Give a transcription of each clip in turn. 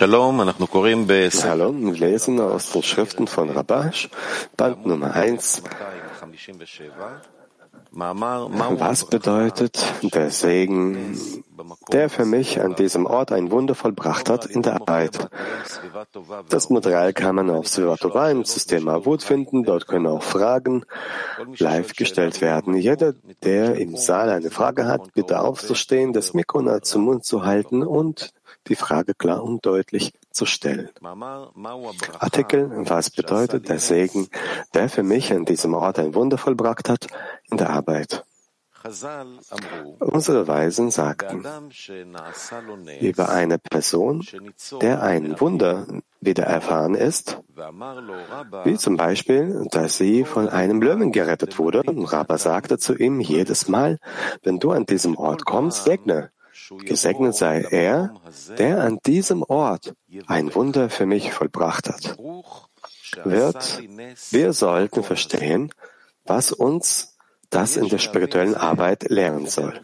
Hallo, wir lesen aus den Schriften von Rabash, Band Nummer 1. Was bedeutet der Segen, der für mich an diesem Ort ein Wunder vollbracht hat in der Arbeit? Das Material kann man auf Svivatova im System Avut finden. Dort können auch Fragen live gestellt werden. Jeder, der im Saal eine Frage hat, bitte aufzustehen, das Mikro nah zum Mund zu halten und die Frage klar und deutlich zu stellen. Artikel, was bedeutet der Segen, der für mich an diesem Ort ein Wunder vollbracht hat in der Arbeit? Unsere Weisen sagten über eine Person, der ein Wunder wieder erfahren ist, wie zum Beispiel, dass sie von einem Löwen gerettet wurde. Und Rabba sagte zu ihm jedes Mal, wenn du an diesem Ort kommst, segne. Gesegnet sei er, der an diesem Ort ein Wunder für mich vollbracht hat. Wird, wir sollten verstehen, was uns das in der spirituellen Arbeit lehren soll.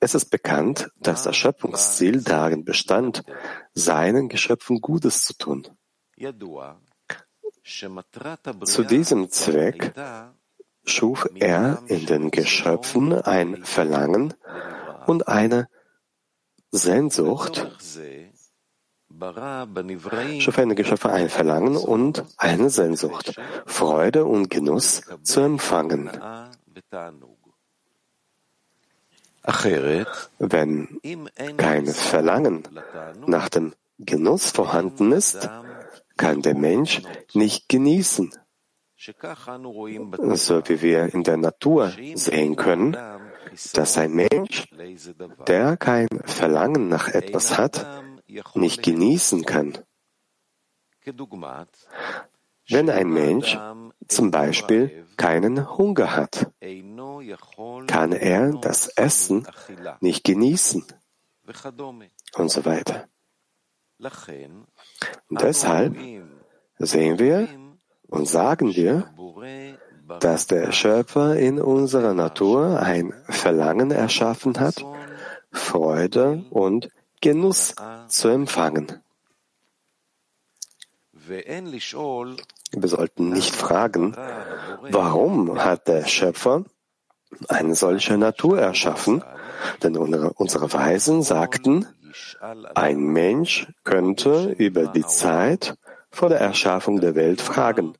Es ist bekannt, dass das Schöpfungsziel darin bestand, seinen Geschöpfen Gutes zu tun. Zu diesem Zweck schuf er in den Geschöpfen ein Verlangen und eine Sehnsucht, schuf eine Geschöpfe ein Verlangen und eine Sehnsucht, Freude und Genuss zu empfangen. Wenn kein Verlangen nach dem Genuss vorhanden ist, kann der Mensch nicht genießen. So wie wir in der Natur sehen können, dass ein Mensch, der kein Verlangen nach etwas hat, nicht genießen kann. Wenn ein Mensch zum Beispiel keinen Hunger hat, kann er das Essen nicht genießen und so weiter. Und deshalb sehen wir und sagen wir, dass der Schöpfer in unserer Natur ein Verlangen erschaffen hat, Freude und Genuss zu empfangen. Wir sollten nicht fragen, warum hat der Schöpfer eine solche Natur erschaffen? Denn unsere Weisen sagten, ein Mensch könnte über die Zeit vor der Erschaffung der Welt fragen.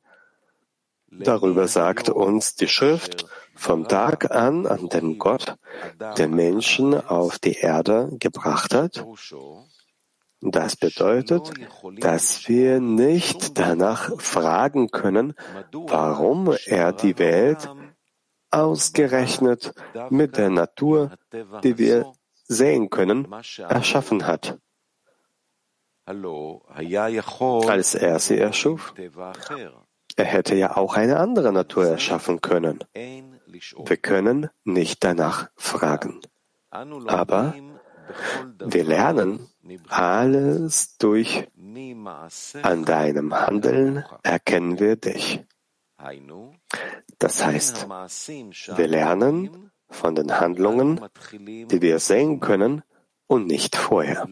Darüber sagt uns die Schrift vom Tag an, an dem Gott den Menschen auf die Erde gebracht hat. Das bedeutet, dass wir nicht danach fragen können, warum er die Welt ausgerechnet mit der Natur, die wir sehen können, erschaffen hat. Als er sie erschuf. Er hätte ja auch eine andere Natur erschaffen können. Wir können nicht danach fragen. Aber wir lernen alles durch an deinem Handeln erkennen wir dich. Das heißt, wir lernen von den Handlungen, die wir sehen können und nicht vorher.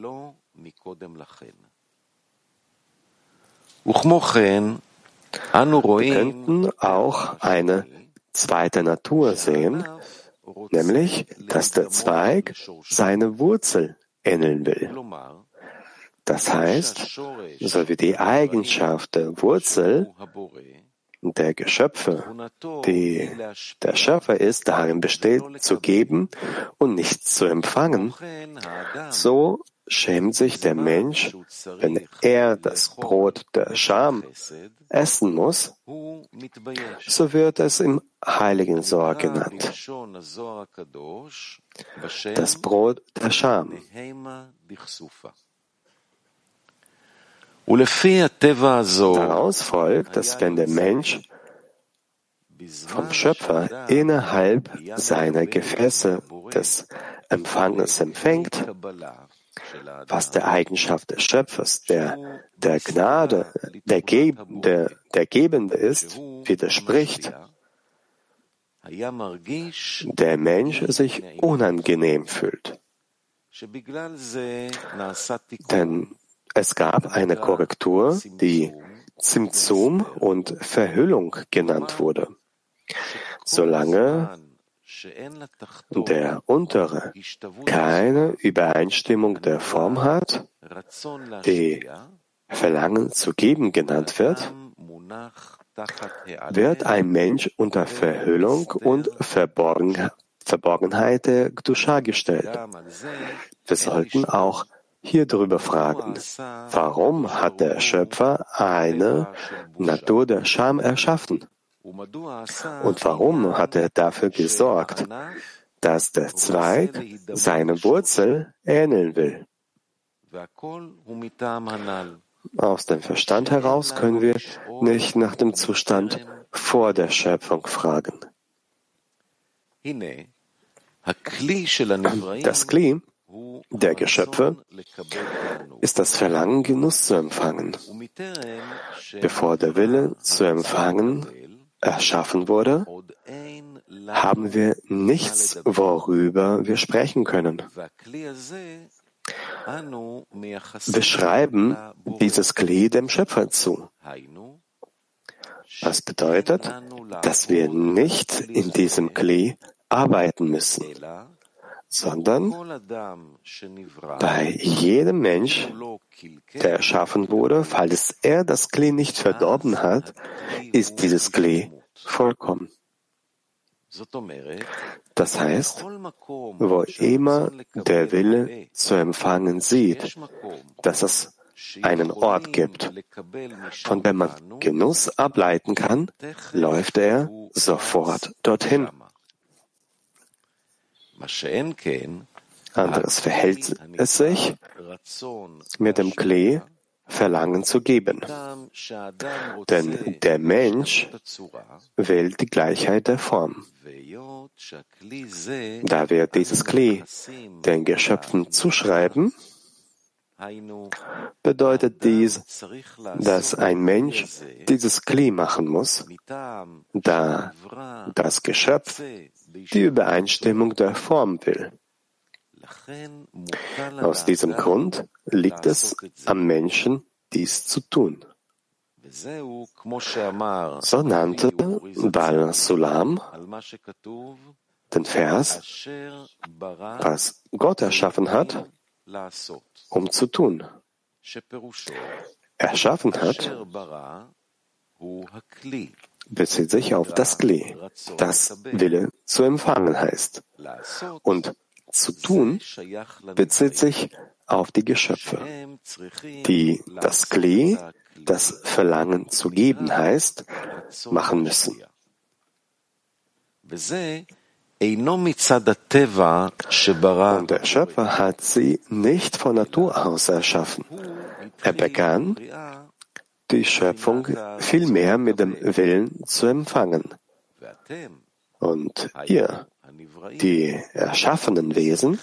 Wir könnten auch eine zweite Natur sehen, nämlich, dass der Zweig seine Wurzel ähneln will. Das heißt, so wie die Eigenschaft der Wurzel der Geschöpfe, die der Schöpfer ist, darin besteht, zu geben und nichts zu empfangen, so schämt sich der Mensch, wenn er das Brot der Scham essen muss, so wird es im Heiligen Sohr genannt. Das Brot der Scham. Daraus folgt, dass wenn der Mensch vom Schöpfer innerhalb seiner Gefäße des Empfanges empfängt, was der Eigenschaft des Schöpfers, der der Gnade, der, Ge der, der Gebende ist, widerspricht, der Mensch sich unangenehm fühlt. Denn Es gab eine Korrektur, die Zimtzum und Verhüllung genannt wurde. Solange der untere keine Übereinstimmung der Form hat, die Verlangen zu geben genannt wird, wird ein Mensch unter Verhüllung und Verborgen, Verborgenheit der Gdusha gestellt. Wir sollten auch hier darüber fragen, warum hat der Schöpfer eine Natur der Scham erschaffen? Und warum hat er dafür gesorgt, dass der Zweig seine Wurzel ähneln will? Aus dem Verstand heraus können wir nicht nach dem Zustand vor der Schöpfung fragen. Das Kli der Geschöpfe ist das Verlangen, Genuss zu empfangen. Bevor der Wille zu empfangen erschaffen wurde, haben wir nichts, worüber wir sprechen können. Wir schreiben dieses Kli dem Schöpfer zu. Was bedeutet, dass wir nicht in diesem Kli arbeiten müssen, sondern bei jedem Mensch, der erschaffen wurde, falls er das Klee nicht verdorben hat, ist dieses Klee vollkommen. Das heißt, wo immer der Wille zu empfangen sieht, dass es einen Ort gibt, von dem man Genuss ableiten kann, läuft er sofort dorthin. Anderes verhält es sich mit dem Klee Verlangen zu geben. Denn der Mensch will die Gleichheit der Form. Da wir dieses Klee den Geschöpfen zuschreiben, bedeutet dies, dass ein Mensch dieses Kli machen muss, da das Geschöpf die Übereinstimmung der Form will. Aus diesem Grund liegt es am Menschen, dies zu tun. So nannte Bal Sulam den Vers, was Gott erschaffen hat, um zu tun. Erschaffen hat, bezieht sich auf das Kli, das Wille zu empfangen heißt. Und zu tun bezieht sich auf die Geschöpfe, die das Kli, das Verlangen zu geben heißt, machen müssen. Und der Schöpfer hat sie nicht von Natur aus erschaffen. Er begann, die Schöpfung vielmehr mit dem Willen zu empfangen. Und ihr, die erschaffenen Wesen,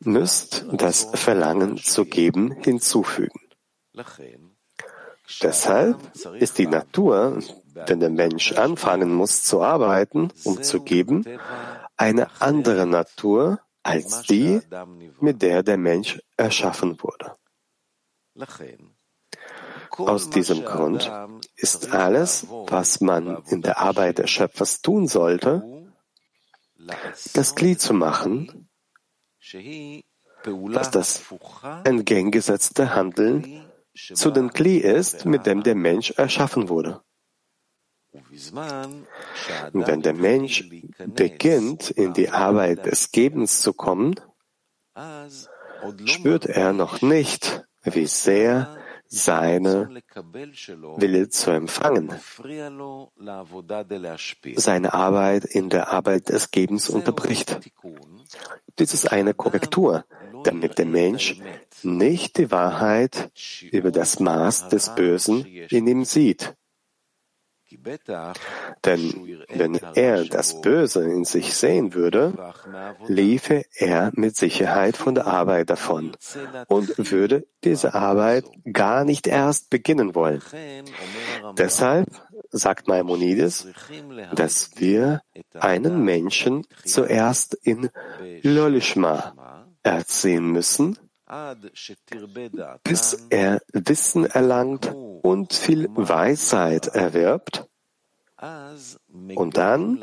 müsst das Verlangen zu geben hinzufügen. Deshalb ist die Natur wenn der Mensch anfangen muss zu arbeiten, um zu geben, eine andere Natur als die, mit der der Mensch erschaffen wurde. Aus diesem Grund ist alles, was man in der Arbeit des Schöpfers tun sollte, das Glied zu machen, dass das entgegengesetzte Handeln zu dem Kli ist, mit dem der Mensch erschaffen wurde. Wenn der Mensch beginnt, in die Arbeit des Gebens zu kommen, spürt er noch nicht, wie sehr seine Wille zu empfangen, seine Arbeit in der Arbeit des Gebens unterbricht. Dies ist eine Korrektur, damit der Mensch nicht die Wahrheit über das Maß des Bösen in ihm sieht. Denn wenn er das Böse in sich sehen würde, liefe er mit Sicherheit von der Arbeit davon und würde diese Arbeit gar nicht erst beginnen wollen. Deshalb sagt Maimonides, dass wir einen Menschen zuerst in Lolishma erziehen müssen, bis er Wissen erlangt und viel Weisheit erwirbt, und dann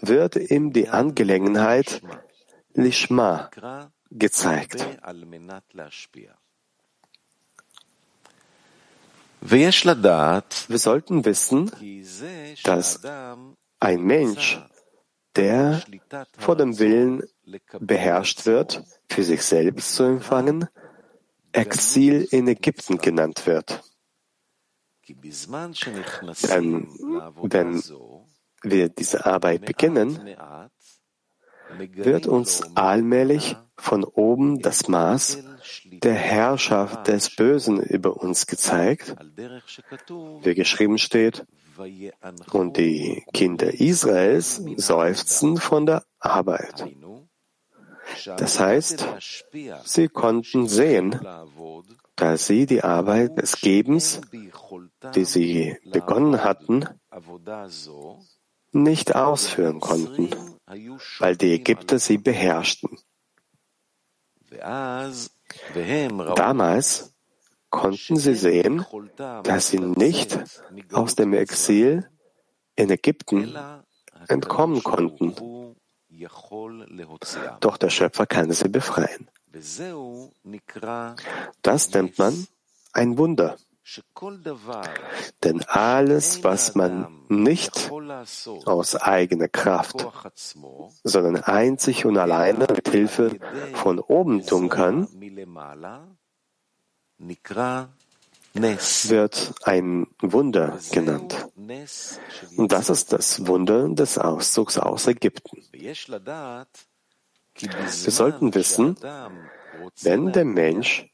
wird ihm die Angelegenheit Lishma gezeigt. Wir sollten wissen, dass ein Mensch, der vor dem Willen beherrscht wird, für sich selbst zu empfangen, Exil in Ägypten genannt wird. Denn wenn wir diese Arbeit beginnen, wird uns allmählich von oben das Maß der Herrschaft des Bösen über uns gezeigt, wie geschrieben steht, und die Kinder Israels seufzen von der Arbeit. Das heißt, sie konnten sehen, dass sie die Arbeit des Gebens, die sie begonnen hatten, nicht ausführen konnten, weil die Ägypter sie beherrschten. Damals konnten sie sehen, dass sie nicht aus dem Exil in Ägypten entkommen konnten. Doch der Schöpfer kann sie befreien. Das nennt man ein Wunder. Denn alles, was man nicht aus eigener Kraft, sondern einzig und alleine mit Hilfe von oben tun kann, wird ein Wunder genannt. Und das ist das Wunder des Auszugs aus Ägypten. Wir sollten wissen, wenn der Mensch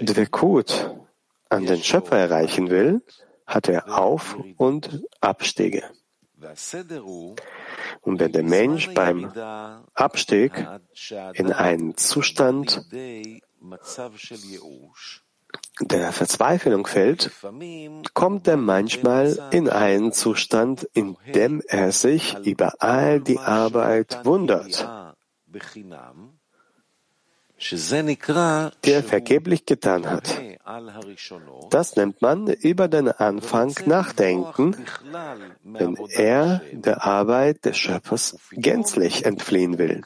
Dvekut an den Schöpfer erreichen will, hat er Auf- und Abstiege. Und wenn der Mensch beim Abstieg in einen Zustand der Verzweiflung fällt, kommt er manchmal in einen Zustand, in dem er sich über all die Arbeit wundert der vergeblich getan hat. Das nennt man über den Anfang nachdenken, wenn er der Arbeit des Schöpfers gänzlich entfliehen will.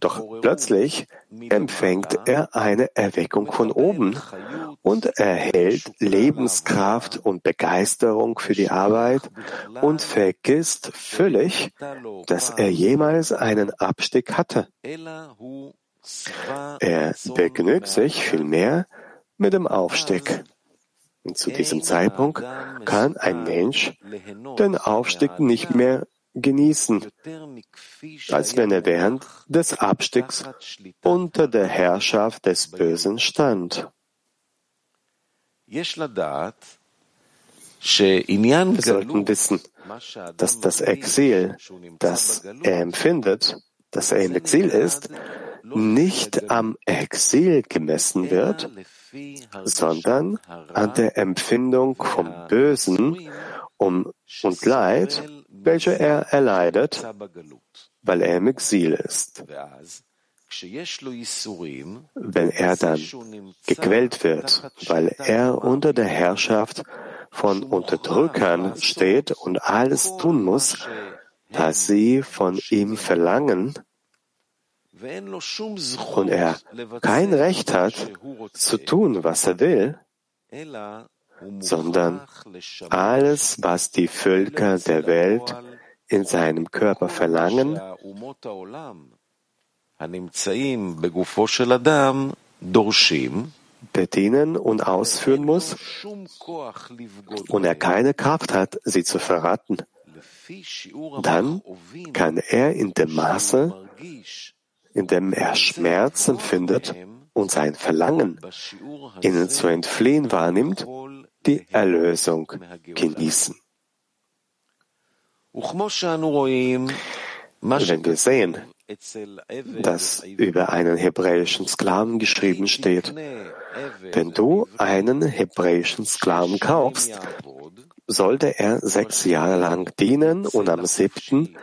Doch plötzlich empfängt er eine Erweckung von oben und erhält Lebenskraft und Begeisterung für die Arbeit und vergisst völlig, dass er jemals einen Abstieg hatte. Er begnügt sich vielmehr mit dem Aufstieg. Und zu diesem Zeitpunkt kann ein Mensch den Aufstieg nicht mehr genießen, als wenn er während des Abstiegs unter der Herrschaft des Bösen stand. Wir sollten wissen, dass das Exil, das er empfindet, dass er im Exil ist, nicht am Exil gemessen wird, sondern an der Empfindung vom Bösen und Leid, welche er erleidet, weil er im Exil ist. Wenn er dann gequält wird, weil er unter der Herrschaft von Unterdrückern steht und alles tun muss, was sie von ihm verlangen, und er kein Recht hat, zu tun, was er will, sondern alles, was die Völker der Welt in seinem Körper verlangen, bedienen und ausführen muss und er keine Kraft hat, sie zu verraten, dann kann er in dem Maße, in dem er Schmerz empfindet und sein Verlangen, ihnen zu entfliehen wahrnimmt, die Erlösung genießen. Wenn wir sehen, dass über einen hebräischen Sklaven geschrieben steht, wenn du einen hebräischen Sklaven kaufst, sollte er sechs Jahre lang dienen und am siebten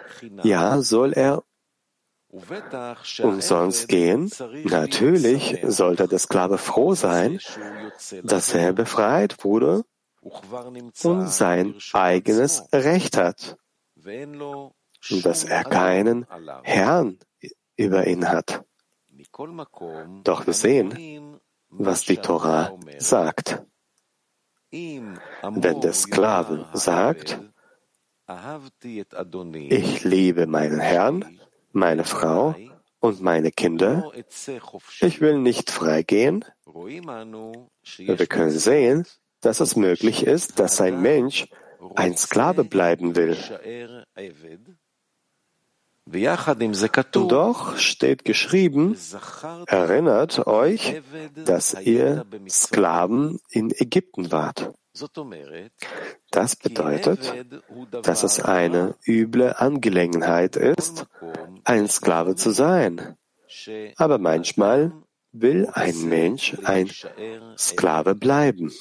Jahr soll er umsonst gehen? Natürlich sollte der Sklave froh sein, dass er befreit wurde und sein eigenes Recht hat dass er keinen Herrn über ihn hat. Doch wir sehen, was die Torah sagt. Wenn der Sklave sagt, ich liebe meinen Herrn, meine Frau und meine Kinder, ich will nicht freigehen, wir können sehen, dass es möglich ist, dass ein Mensch ein Sklave bleiben will. Doch steht geschrieben, erinnert euch, dass ihr Sklaven in Ägypten wart. Das bedeutet, dass es eine üble Angelegenheit ist, ein Sklave zu sein. Aber manchmal will ein Mensch ein Sklave bleiben.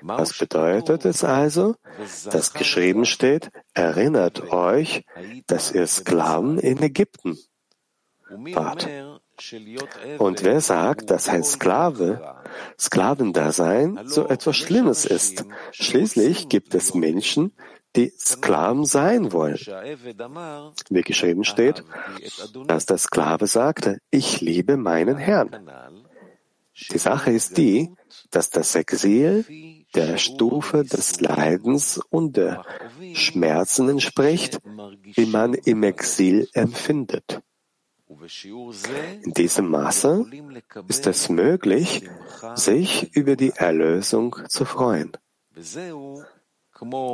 Was bedeutet es also, dass geschrieben steht, erinnert euch, dass ihr Sklaven in Ägypten wart? Und wer sagt, dass ein Sklave, Sklavendasein, so etwas Schlimmes ist? Schließlich gibt es Menschen, die Sklaven sein wollen. Wie geschrieben steht, dass der Sklave sagte, ich liebe meinen Herrn. Die Sache ist die, dass das Exil der Stufe des Leidens und der Schmerzen entspricht, wie man im Exil empfindet. In diesem Maße ist es möglich, sich über die Erlösung zu freuen.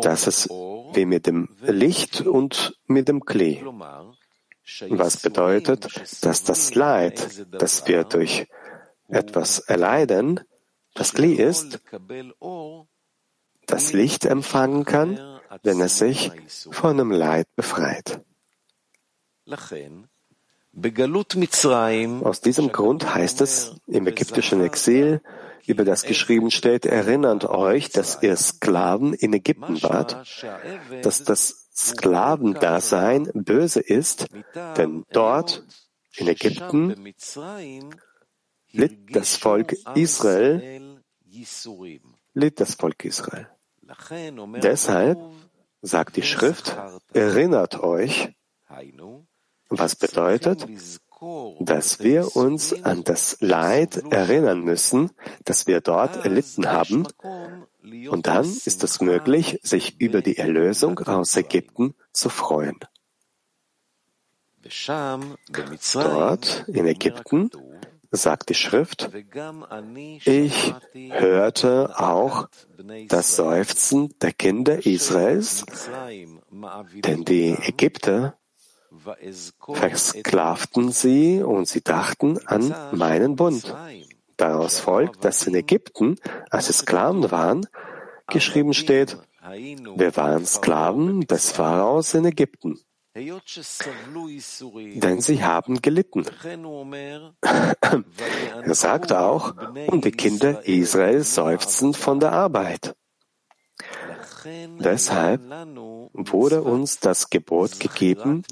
Das ist wie mit dem Licht und mit dem Klee. Was bedeutet, dass das Leid, das wir durch etwas erleiden, das Klee ist, das Licht empfangen kann, wenn es sich von dem Leid befreit. Aus diesem Grund heißt es im ägyptischen Exil, über das geschrieben steht, erinnert euch, dass ihr Sklaven in Ägypten wart, dass das Sklavendasein böse ist, denn dort in Ägypten litt das Volk Israel, litt das Volk Israel. Deshalb sagt die Schrift, erinnert euch, was bedeutet, dass wir uns an das Leid erinnern müssen, das wir dort erlitten haben, und dann ist es möglich, sich über die Erlösung aus Ägypten zu freuen. Dort in Ägypten sagt die Schrift, ich hörte auch das Seufzen der Kinder Israels, denn die Ägypter versklavten sie und sie dachten an meinen Bund. Daraus folgt, dass in Ägypten, als sie Sklaven waren, geschrieben steht, wir waren Sklaven des Pharaos in Ägypten. Denn sie haben gelitten. er sagt auch, und die Kinder Israels seufzen von der Arbeit. Deshalb wurde uns das Gebot gegeben,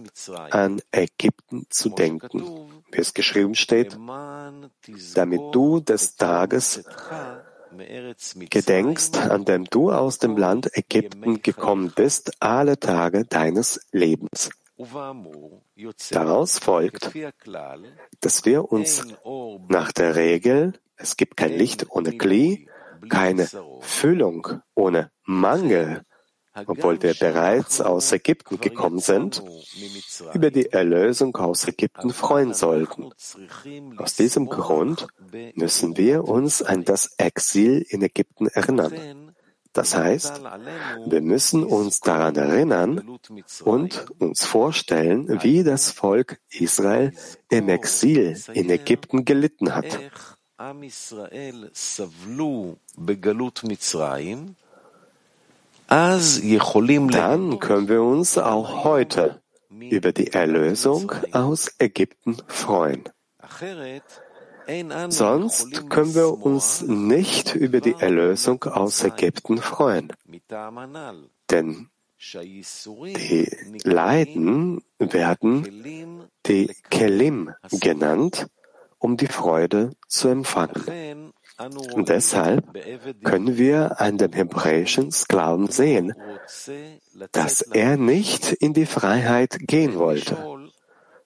an Ägypten zu denken, wie es geschrieben steht, damit du des Tages gedenkst, an dem du aus dem Land Ägypten gekommen bist, alle Tage deines Lebens. Daraus folgt, dass wir uns nach der Regel, es gibt kein Licht ohne Kli, keine Füllung ohne Mangel, obwohl wir bereits aus Ägypten gekommen sind, über die Erlösung aus Ägypten freuen sollten. Aus diesem Grund müssen wir uns an das Exil in Ägypten erinnern. Das heißt, wir müssen uns daran erinnern und uns vorstellen, wie das Volk Israel im Exil in Ägypten gelitten hat. Dann können wir uns auch heute über die Erlösung aus Ägypten freuen. Sonst können wir uns nicht über die Erlösung aus Ägypten freuen. Denn Die Leiden werden die Kelim genannt, um die Freude zu empfangen. Und deshalb können wir an dem hebräischen Sklaven sehen, dass er nicht in die Freiheit gehen wollte.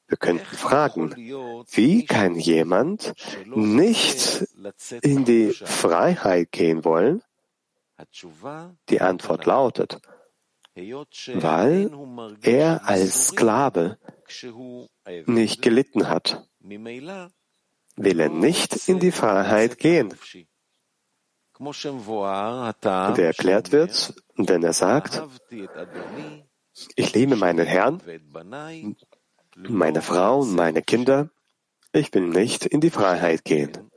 Wir könnten fragen, wie kann jemand nicht in die Freiheit gehen wollen? Die Antwort lautet, weil er als Sklave nicht gelitten hat, will er nicht in die Freiheit gehen. Und er erklärt wird, denn er sagt, ich liebe meinen Herrn, meine Frau und meine Kinder, ich will nicht in die Freiheit gehen.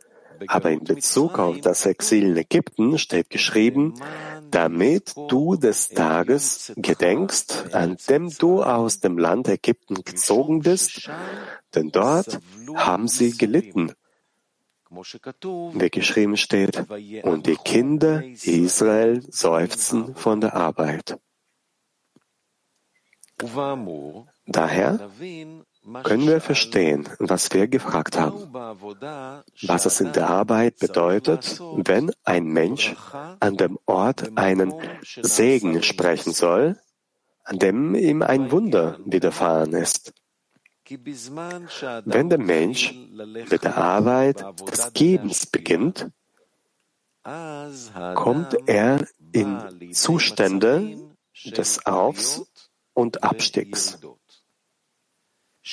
Aber in Bezug auf das Exil in Ägypten steht geschrieben, damit du des Tages gedenkst, an dem du aus dem Land Ägypten gezogen bist, denn dort haben sie gelitten. Wie geschrieben steht, und die Kinder Israel seufzen von der Arbeit. Daher können wir verstehen, was wir gefragt haben, was es in der Arbeit bedeutet, wenn ein Mensch an dem Ort einen Segen sprechen soll, an dem ihm ein Wunder widerfahren ist. Wenn der Mensch mit der Arbeit des Gebens beginnt, kommt er in Zustände des Aufs und Abstiegs.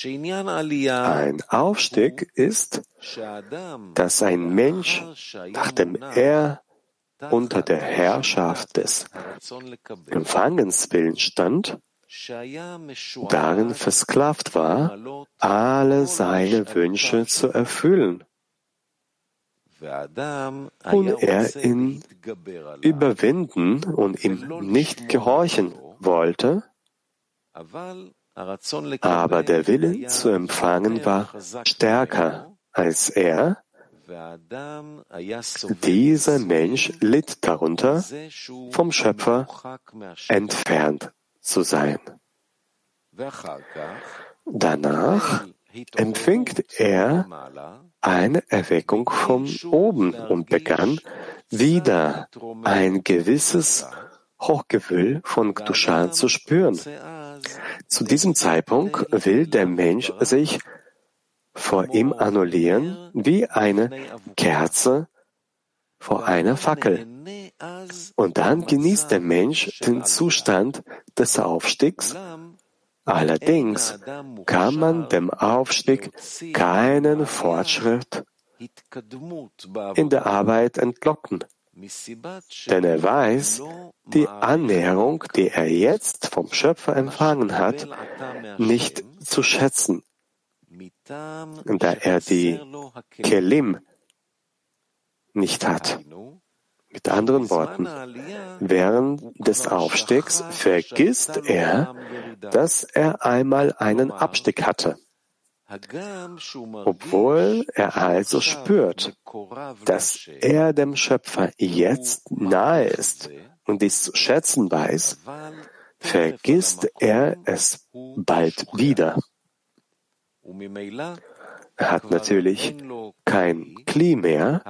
Ein Aufstieg ist, dass ein Mensch, nachdem er unter der Herrschaft des Empfangenswillens stand, darin versklavt war, alle seine Wünsche zu erfüllen. Und er ihn überwinden und ihm nicht gehorchen wollte, aber der Wille zu empfangen war stärker als er. Dieser Mensch litt darunter, vom Schöpfer entfernt zu sein. Danach empfängt er eine Erweckung von oben und begann wieder ein gewisses Hochgefühl von Gdusha zu spüren. Zu diesem Zeitpunkt will der Mensch sich vor ihm annullieren wie eine Kerze vor einer Fackel. Und dann genießt der Mensch den Zustand des Aufstiegs. Allerdings kann man dem Aufstieg keinen Fortschritt in der Arbeit entlocken. Denn er weiß, die Annäherung, die er jetzt vom Schöpfer empfangen hat, nicht zu schätzen, da er die Kelim nicht hat. Mit anderen Worten, während des Aufstiegs vergisst er, dass er einmal einen Abstieg hatte. Obwohl er also spürt, dass er dem Schöpfer jetzt nahe ist und dies zu schätzen weiß, vergisst er es bald wieder. Er hat natürlich kein Kli mehr,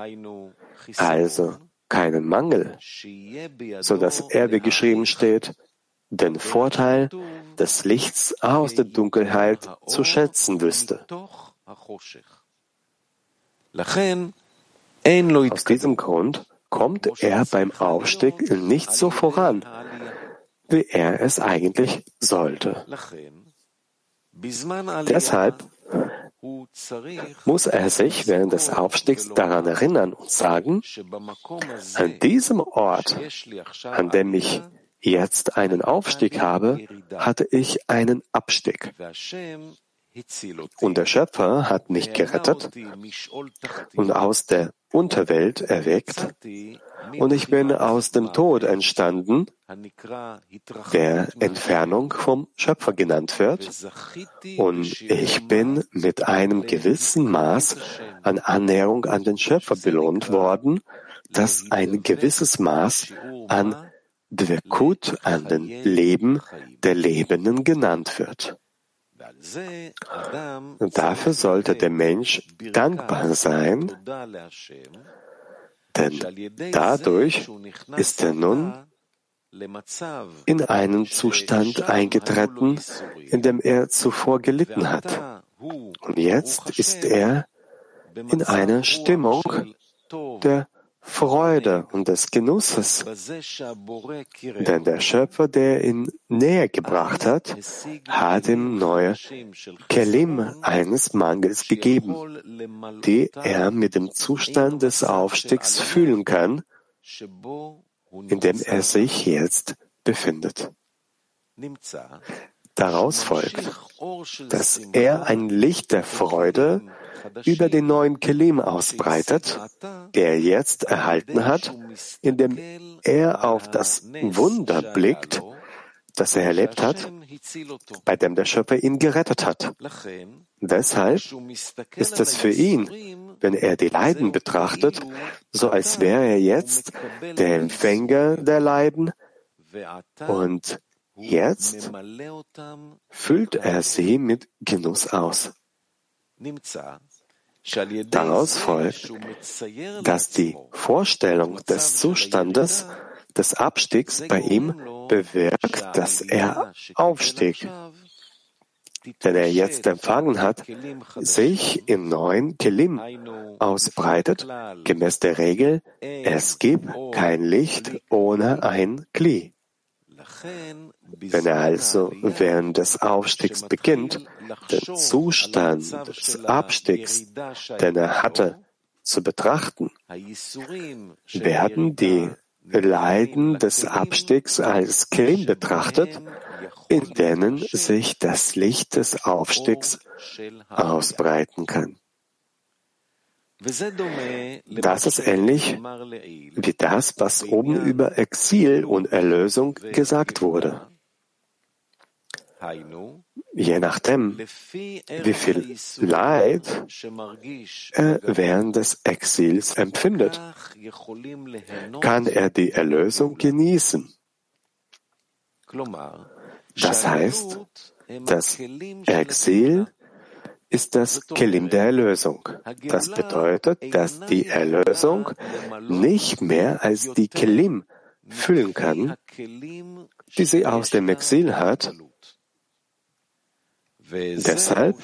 also keinen Mangel, so dass er, wie geschrieben steht, den Vorteil des Lichts aus der Dunkelheit zu schätzen wüsste. Aus diesem Grund kommt er beim Aufstieg nicht so voran, wie er es eigentlich sollte. Deshalb muss er sich während des Aufstiegs daran erinnern und sagen, an diesem Ort, an dem ich jetzt einen Aufstieg habe, hatte ich einen Abstieg. Und der Schöpfer hat mich gerettet und aus der Unterwelt erweckt und ich bin aus dem Tod entstanden, der Entfernung vom Schöpfer genannt wird, und ich bin mit einem gewissen Maß an Annäherung an den Schöpfer belohnt worden, das ein gewisses Maß an Dvekut an den Leben der Lebenden genannt wird. Dafür sollte der Mensch dankbar sein, denn dadurch ist er nun in einen Zustand eingetreten, in dem er zuvor gelitten hat. Und jetzt ist er in einer Stimmung der Freude und des Genusses. Denn der Schöpfer, der ihn näher gebracht hat, hat ihm neue Kelim eines Mangels gegeben, die er mit dem Zustand des Aufstiegs fühlen kann, in dem er sich jetzt befindet. Daraus folgt, dass er ein Licht der Freude über den neuen Kelim ausbreitet, der er jetzt erhalten hat, indem er auf das Wunder blickt, das er erlebt hat, bei dem der Schöpfer ihn gerettet hat. Deshalb ist es für ihn, wenn er die Leiden betrachtet, so als wäre er jetzt der Empfänger der Leiden und jetzt füllt er sie mit Genuss aus. Daraus folgt, dass die Vorstellung des Zustandes des Abstiegs bei ihm bewirkt, dass er aufstieg, den er jetzt empfangen hat, sich im neuen Kelim ausbreitet, gemäß der Regel, es gibt kein Licht ohne ein Kli. Wenn er also während des Aufstiegs beginnt, den Zustand des Abstiegs, den er hatte, zu betrachten, werden die Leiden des Abstiegs als Krim betrachtet, in denen sich das Licht des Aufstiegs ausbreiten kann. Das ist ähnlich wie das, was oben über Exil und Erlösung gesagt wurde. Je nachdem, wie viel Leid er während des Exils empfindet, kann er die Erlösung genießen. Das heißt, das Exil ist das Kelim der Erlösung. Das bedeutet, dass die Erlösung nicht mehr als die Kelim füllen kann, die sie aus dem Exil hat. Deshalb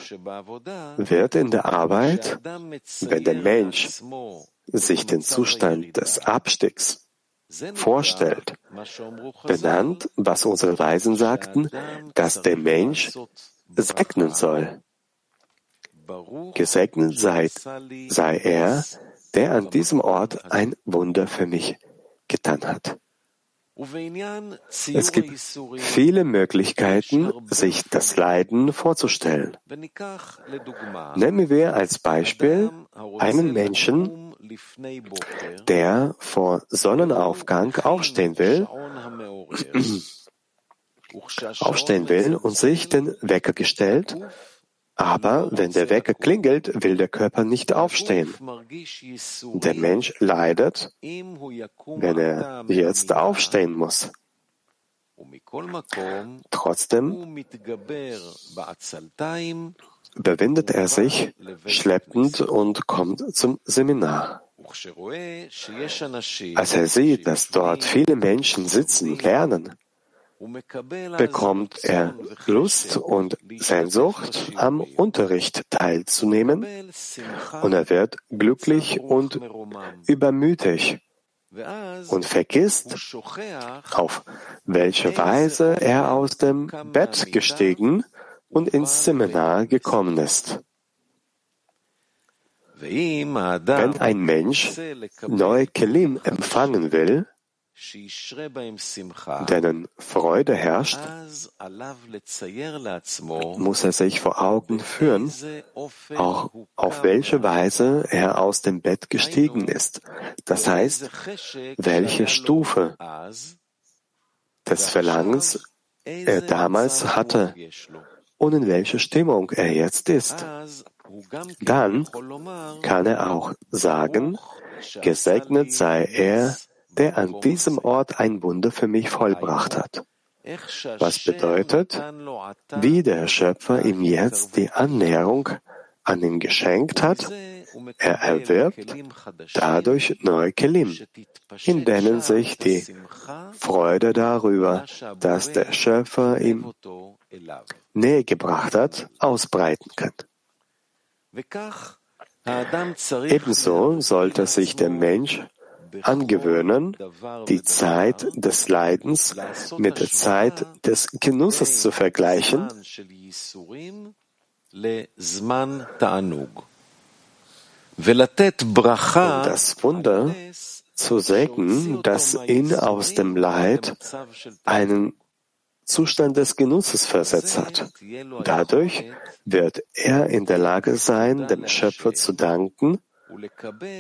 wird in der Arbeit, wenn der Mensch sich den Zustand des Abstiegs vorstellt, benannt, was unsere Weisen sagten, dass der Mensch segnen soll. Gesegnet sei, sei er, der an diesem Ort ein Wunder für mich getan hat. Es gibt viele Möglichkeiten, sich das Leiden vorzustellen. Nehmen wir als Beispiel einen Menschen, der vor Sonnenaufgang aufstehen will, aufstehen will und sich den Wecker gestellt aber wenn der Wecker klingelt, will der Körper nicht aufstehen. Der Mensch leidet, wenn er jetzt aufstehen muss. Trotzdem überwindet er sich schleppend und kommt zum Seminar. Als er sieht, dass dort viele Menschen sitzen, lernen, bekommt er Lust und Sehnsucht, am Unterricht teilzunehmen und er wird glücklich und übermütig und vergisst, auf welche Weise er aus dem Bett gestiegen und ins Seminar gekommen ist. Wenn ein Mensch neue Kelim empfangen will, denen Freude herrscht, muss er sich vor Augen führen, auch auf welche Weise er aus dem Bett gestiegen ist. Das heißt, welche Stufe des Verlangens er damals hatte und in welcher Stimmung er jetzt ist. Dann kann er auch sagen, gesegnet sei er, der an diesem Ort ein Wunder für mich vollbracht hat. Was bedeutet, wie der Schöpfer ihm jetzt die Annäherung an ihn geschenkt hat, er erwirbt dadurch neue Kelim, in denen sich die Freude darüber, dass der Schöpfer ihm Nähe gebracht hat, ausbreiten kann. Ebenso sollte sich der Mensch angewöhnen, die Zeit des Leidens mit der Zeit des Genusses zu vergleichen um das Wunder zu segnen, das ihn aus dem Leid einen Zustand des Genusses versetzt hat. Dadurch wird er in der Lage sein, dem Schöpfer zu danken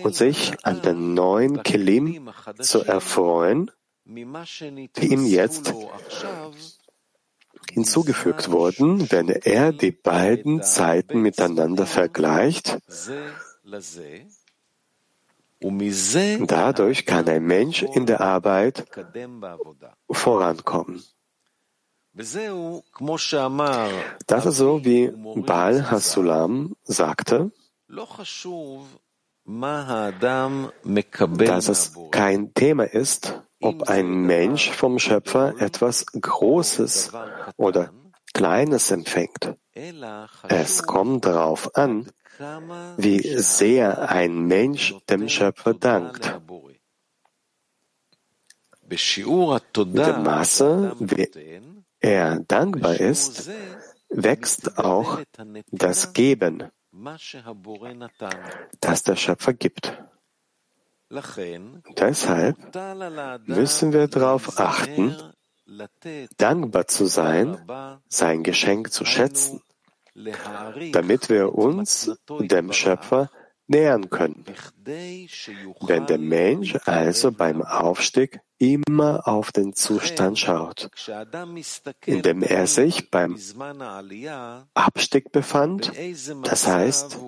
und sich an den neuen Kelim zu erfreuen, die ihm jetzt hinzugefügt wurden, wenn er die beiden Zeiten miteinander vergleicht. Dadurch kann ein Mensch in der Arbeit vorankommen. Das ist so, wie Baal Hasulam sagte, dass es kein Thema ist, ob ein Mensch vom Schöpfer etwas Großes oder Kleines empfängt. Es kommt darauf an, wie sehr ein Mensch dem Schöpfer dankt. Mit dem Maße, wie er dankbar ist, wächst auch das Geben, das der Schöpfer gibt. Deshalb müssen wir darauf achten, dankbar zu sein, sein Geschenk zu schätzen, damit wir uns dem Schöpfer nähern können. Wenn der Mensch also beim Aufstieg immer auf den Zustand schaut, in dem er sich beim Abstieg befand, das heißt,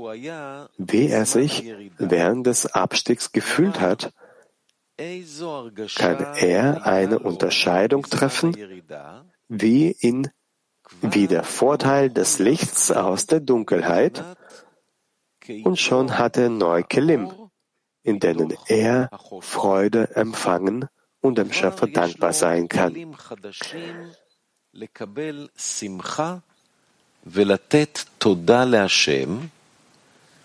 wie er sich während des Abstiegs gefühlt hat, kann er eine Unterscheidung treffen, wie in wie der Vorteil des Lichts aus der Dunkelheit und schon hat er neue Kelim, in denen er Freude empfangen und dem Schöpfer dankbar sein kann.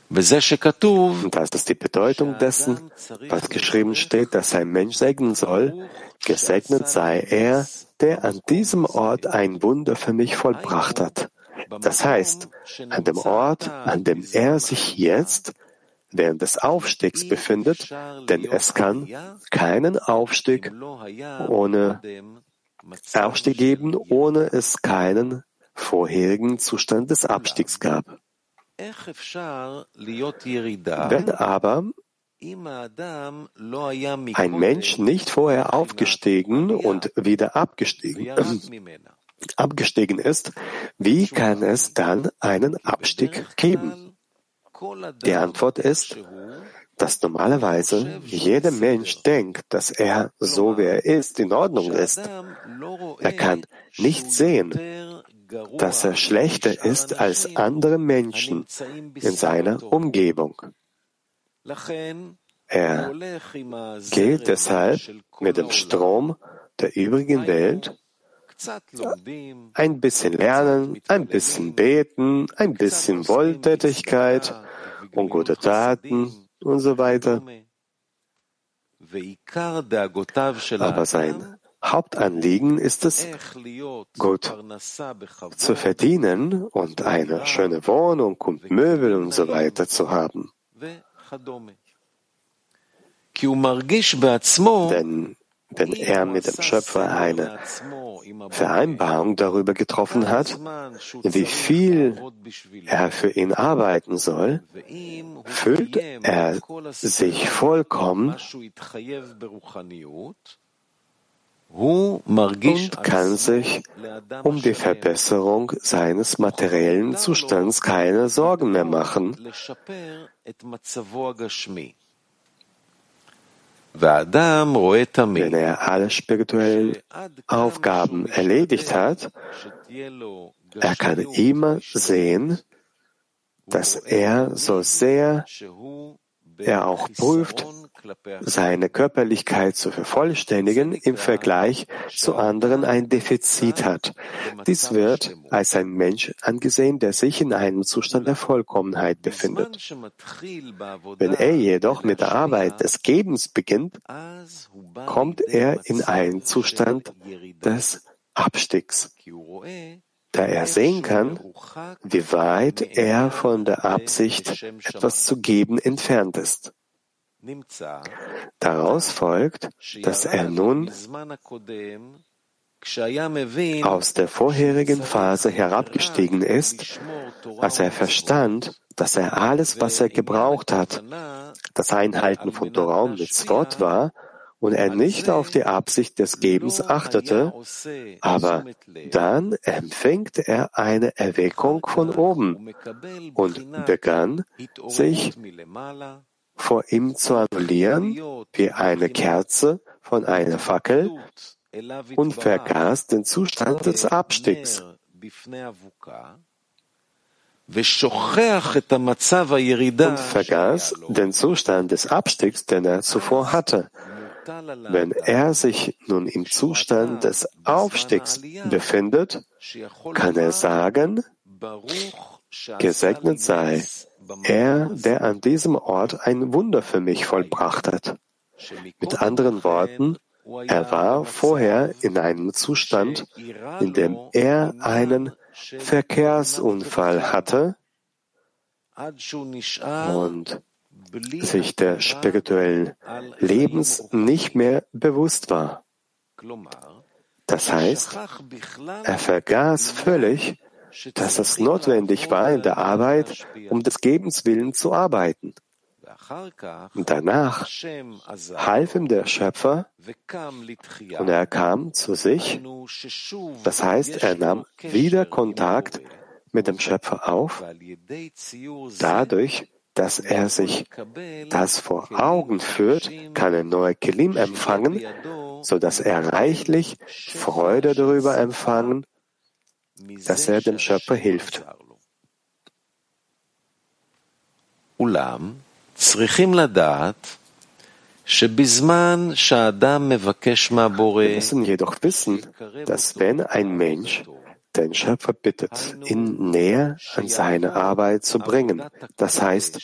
Und das ist die Bedeutung dessen, was geschrieben steht, dass ein Mensch segnen soll. Gesegnet sei er, der an diesem Ort ein Wunder für mich vollbracht hat. Das heißt, an dem Ort, an dem er sich jetzt während des Aufstiegs befindet, denn es kann keinen Aufstieg ohne Aufstieg geben, ohne es keinen vorherigen Zustand des Abstiegs gab. Wenn aber ein Mensch nicht vorher aufgestiegen und wieder abgestiegen, abgestiegen ist, wie kann es dann einen Abstieg geben? Die Antwort ist, dass normalerweise jeder Mensch denkt, dass er, so wie er ist, in Ordnung ist. Er kann nicht sehen, dass er schlechter ist als andere Menschen in seiner Umgebung. Er geht deshalb mit dem Strom der übrigen Welt ein bisschen lernen, ein bisschen beten, ein bisschen Wohltätigkeit und gute Taten und so weiter. Aber sein Hauptanliegen ist es, gut zu verdienen und eine schöne Wohnung und Möbel und so weiter zu haben. Denn wenn er mit dem Schöpfer eine Vereinbarung darüber getroffen hat, wie viel er für ihn arbeiten soll, fühlt er sich vollkommen und kann sich um die Verbesserung seines materiellen Zustands keine Sorgen mehr machen. Wenn er alle spirituellen Aufgaben erledigt hat, er kann immer sehen, dass er so sehr er auch prüft, seine Körperlichkeit zu vervollständigen, im Vergleich zu anderen ein Defizit hat. Dies wird als ein Mensch angesehen, der sich in einem Zustand der Vollkommenheit befindet. Wenn er jedoch mit der Arbeit des Gebens beginnt, kommt er in einen Zustand des Abstiegs da er sehen kann, wie weit er von der Absicht, etwas zu geben, entfernt ist. Daraus folgt, dass er nun aus der vorherigen Phase herabgestiegen ist, als er verstand, dass er alles, was er gebraucht hat, das Einhalten von Torah und Mitzvot war, und er nicht auf die Absicht des Gebens achtete, aber dann empfängt er eine Erweckung von oben und begann, sich vor ihm zu annullieren wie eine Kerze von einer Fackel und vergaß den Zustand des Abstiegs und vergaß den Zustand des Abstiegs, den er zuvor hatte. Wenn er sich nun im Zustand des Aufstiegs befindet, kann er sagen, gesegnet sei er, der an diesem Ort ein Wunder für mich vollbracht hat. Mit anderen Worten, er war vorher in einem Zustand, in dem er einen Verkehrsunfall hatte und sich der spirituellen Lebens nicht mehr bewusst war. Das heißt, er vergaß völlig, dass es notwendig war, in der Arbeit um des Gebens willen zu arbeiten. Danach half ihm der Schöpfer und er kam zu sich. Das heißt, er nahm wieder Kontakt mit dem Schöpfer auf, dadurch, dass er sich das vor Augen führt, kann er neue Kelim empfangen, so dass er reichlich Freude darüber empfangen, dass er dem Schöpfer hilft. Wir müssen jedoch wissen, dass wenn ein Mensch den Schöpfer bittet, ihn näher an seine Arbeit zu bringen. Das heißt,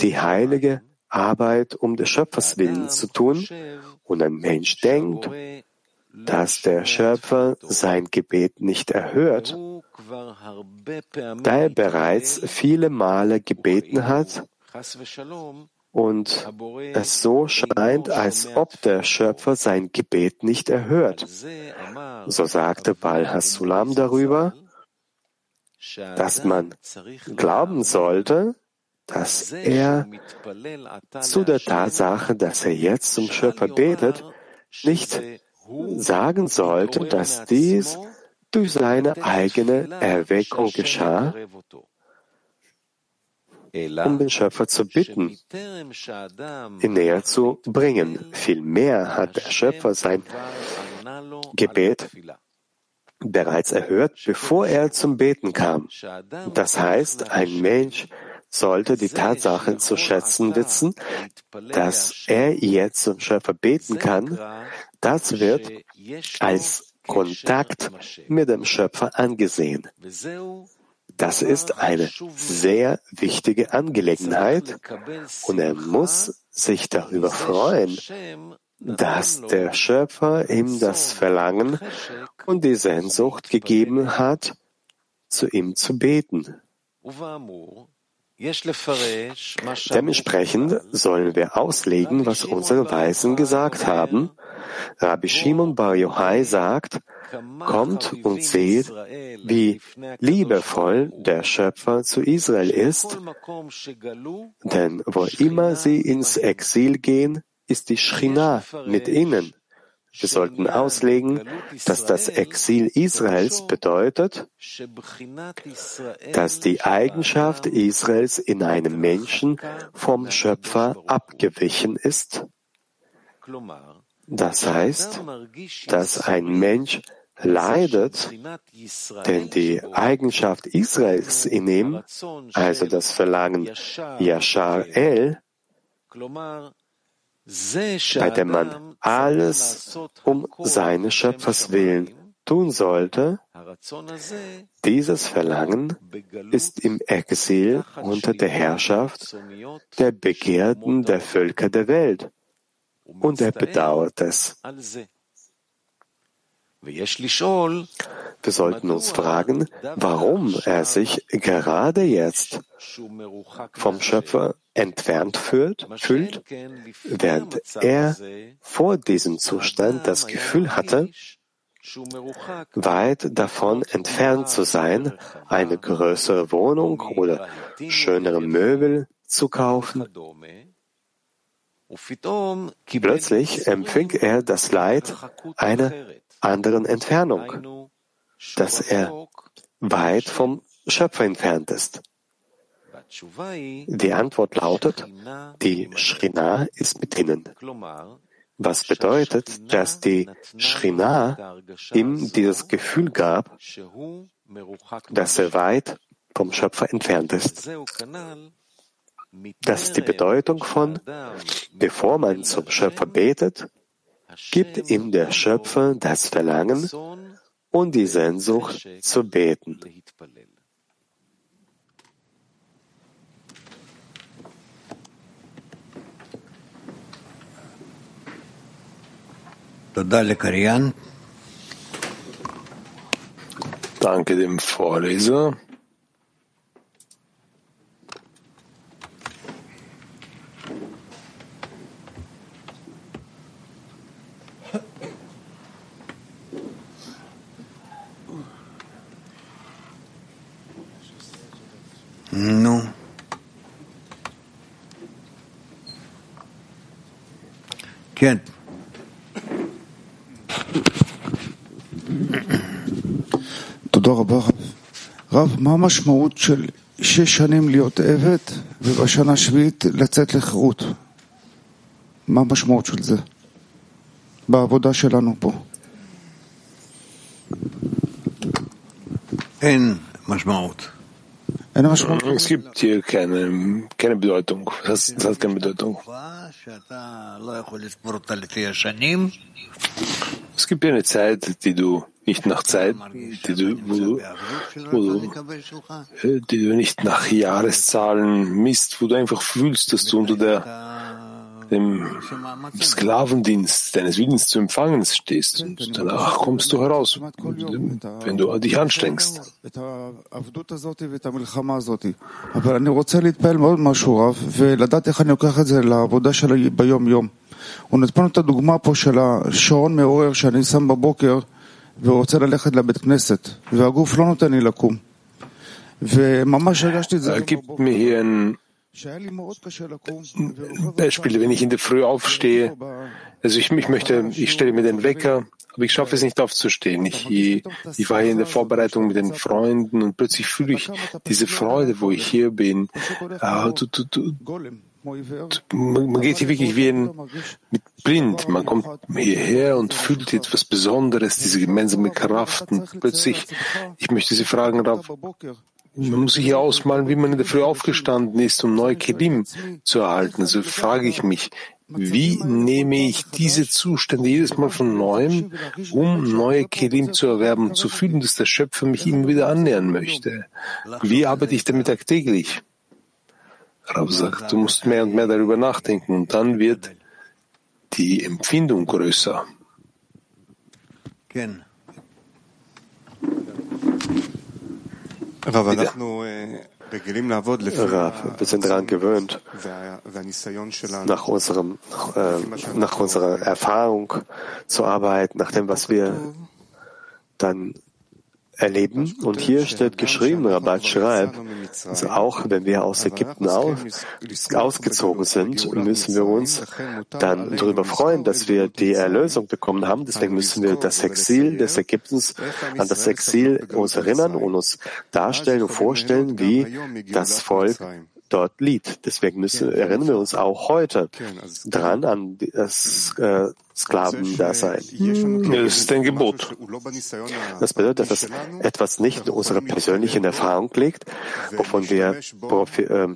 die heilige Arbeit um des Schöpfers willen zu tun. Und ein Mensch denkt, dass der Schöpfer sein Gebet nicht erhört, da er bereits viele Male gebeten hat und es so scheint, als ob der Schöpfer sein Gebet nicht erhört. So sagte Bal Hasulam darüber, dass man glauben sollte, dass er zu der Tatsache, dass er jetzt zum Schöpfer betet, nicht sagen sollte, dass dies durch seine eigene Erweckung geschah, um den Schöpfer zu bitten, ihn näher zu bringen. Vielmehr hat der Schöpfer sein Gebet bereits erhört, bevor er zum Beten kam. Das heißt, ein Mensch sollte die Tatsache zu schätzen wissen, dass er jetzt zum Schöpfer beten kann. Das wird als Kontakt mit dem Schöpfer angesehen. Das ist eine sehr wichtige Angelegenheit und er muss sich darüber freuen, dass der Schöpfer ihm das Verlangen und die Sehnsucht gegeben hat, zu ihm zu beten. Dementsprechend sollen wir auslegen, was unsere Weisen gesagt haben. Rabbi Shimon Bar Yochai sagt, kommt und seht, wie liebevoll der Schöpfer zu Israel ist, denn wo immer sie ins Exil gehen, ist die Schrina mit ihnen. Wir sollten auslegen, dass das Exil Israels bedeutet, dass die Eigenschaft Israels in einem Menschen vom Schöpfer abgewichen ist Das heißt, dass ein Mensch leidet, denn die Eigenschaft Israels in ihm, also das Verlangen Yashar El, bei dem man alles um seines Schöpfers willen tun sollte, dieses Verlangen ist im Exil unter der Herrschaft der Begehrten der Völker der Welt und er bedauert es. Wir sollten uns fragen, warum er sich gerade jetzt vom Schöpfer entfernt fühlt, fühlt, während er vor diesem Zustand das Gefühl hatte, weit davon entfernt zu sein, eine größere Wohnung oder schönere Möbel zu kaufen. Plötzlich empfing er das Leid einer anderen Entfernung, dass er weit vom Schöpfer entfernt ist. Die Antwort lautet, die Shrina ist mit ihnen. Was bedeutet, dass die Shrina ihm dieses Gefühl gab, dass er weit vom Schöpfer entfernt ist. Das ist die Bedeutung von, bevor man zum Schöpfer betet, gibt ihm der Schöpfer das Verlangen und die Sehnsucht zu beten. Danke dem Vorleser. כן. תודה רבה, רב. רב, מה המשמעות של שש שנים להיות עבד ובשנה השביעית לצאת לחירות? מה המשמעות של זה בעבודה שלנו פה? אין משמעות. Es gibt hier keine, keine Bedeutung. Das, das hat keine Bedeutung. Es gibt eine Zeit, die du nicht nach Zeit, die du, wo du, wo du, die du nicht nach Jahreszahlen misst, wo du einfach fühlst, dass du unter der dem Sklavendienst deines Willens zu empfangen stehst. Und danach kommst du heraus, wenn du dich anstrengst. אבל אני רוצה להתפעל מאוד משהו רב, ולדעת איך אני לוקח את זה לעבודה שלי ביום-יום. הוא נתן את הדוגמה פה של השעון מעורר שאני שם בבוקר ורוצה ללכת לבית כנסת, והגוף לא נותן לי לקום. וממש הרגשתי את זה בבוקר. Beispiele, wenn ich in der Früh aufstehe, also ich, ich möchte, ich stelle mir den Wecker, aber ich schaffe es nicht aufzustehen. Ich, ich war hier in der Vorbereitung mit den Freunden und plötzlich fühle ich diese Freude, wo ich hier bin. Ah, du, du, du, man geht hier wirklich wie ein, mit blind. Man kommt hierher und fühlt etwas Besonderes, diese gemeinsame Kraft. Und plötzlich, ich möchte Sie fragen, Rav, man muss sich hier ausmalen, wie man in der Früh aufgestanden ist, um neue Kelim zu erhalten. Also frage ich mich, wie nehme ich diese Zustände jedes Mal von neuem, um neue Kelim zu erwerben, zu fühlen, dass der Schöpfer mich immer wieder annähern möchte? Wie arbeite ich damit tagtäglich? Rav sagt, du musst mehr und mehr darüber nachdenken und dann wird die Empfindung größer. Rav, wir sind daran gewöhnt, nach, unserem, äh, nach unserer Erfahrung zu arbeiten, nach dem, was wir dann erleben. Und hier steht geschrieben, Rabat schreibt, also auch wenn wir aus Ägypten aus, ausgezogen sind, müssen wir uns dann darüber freuen, dass wir die Erlösung bekommen haben. Deswegen müssen wir das Exil des Ägyptens an das Exil uns erinnern und uns darstellen und vorstellen, wie das Volk dort liegt. Deswegen müssen, erinnern wir uns auch heute dran an das äh, Sklavendasein. Das ist ein Gebot. Das bedeutet, dass etwas nicht in unserer persönlichen Erfahrung liegt, wovon wir profi äh,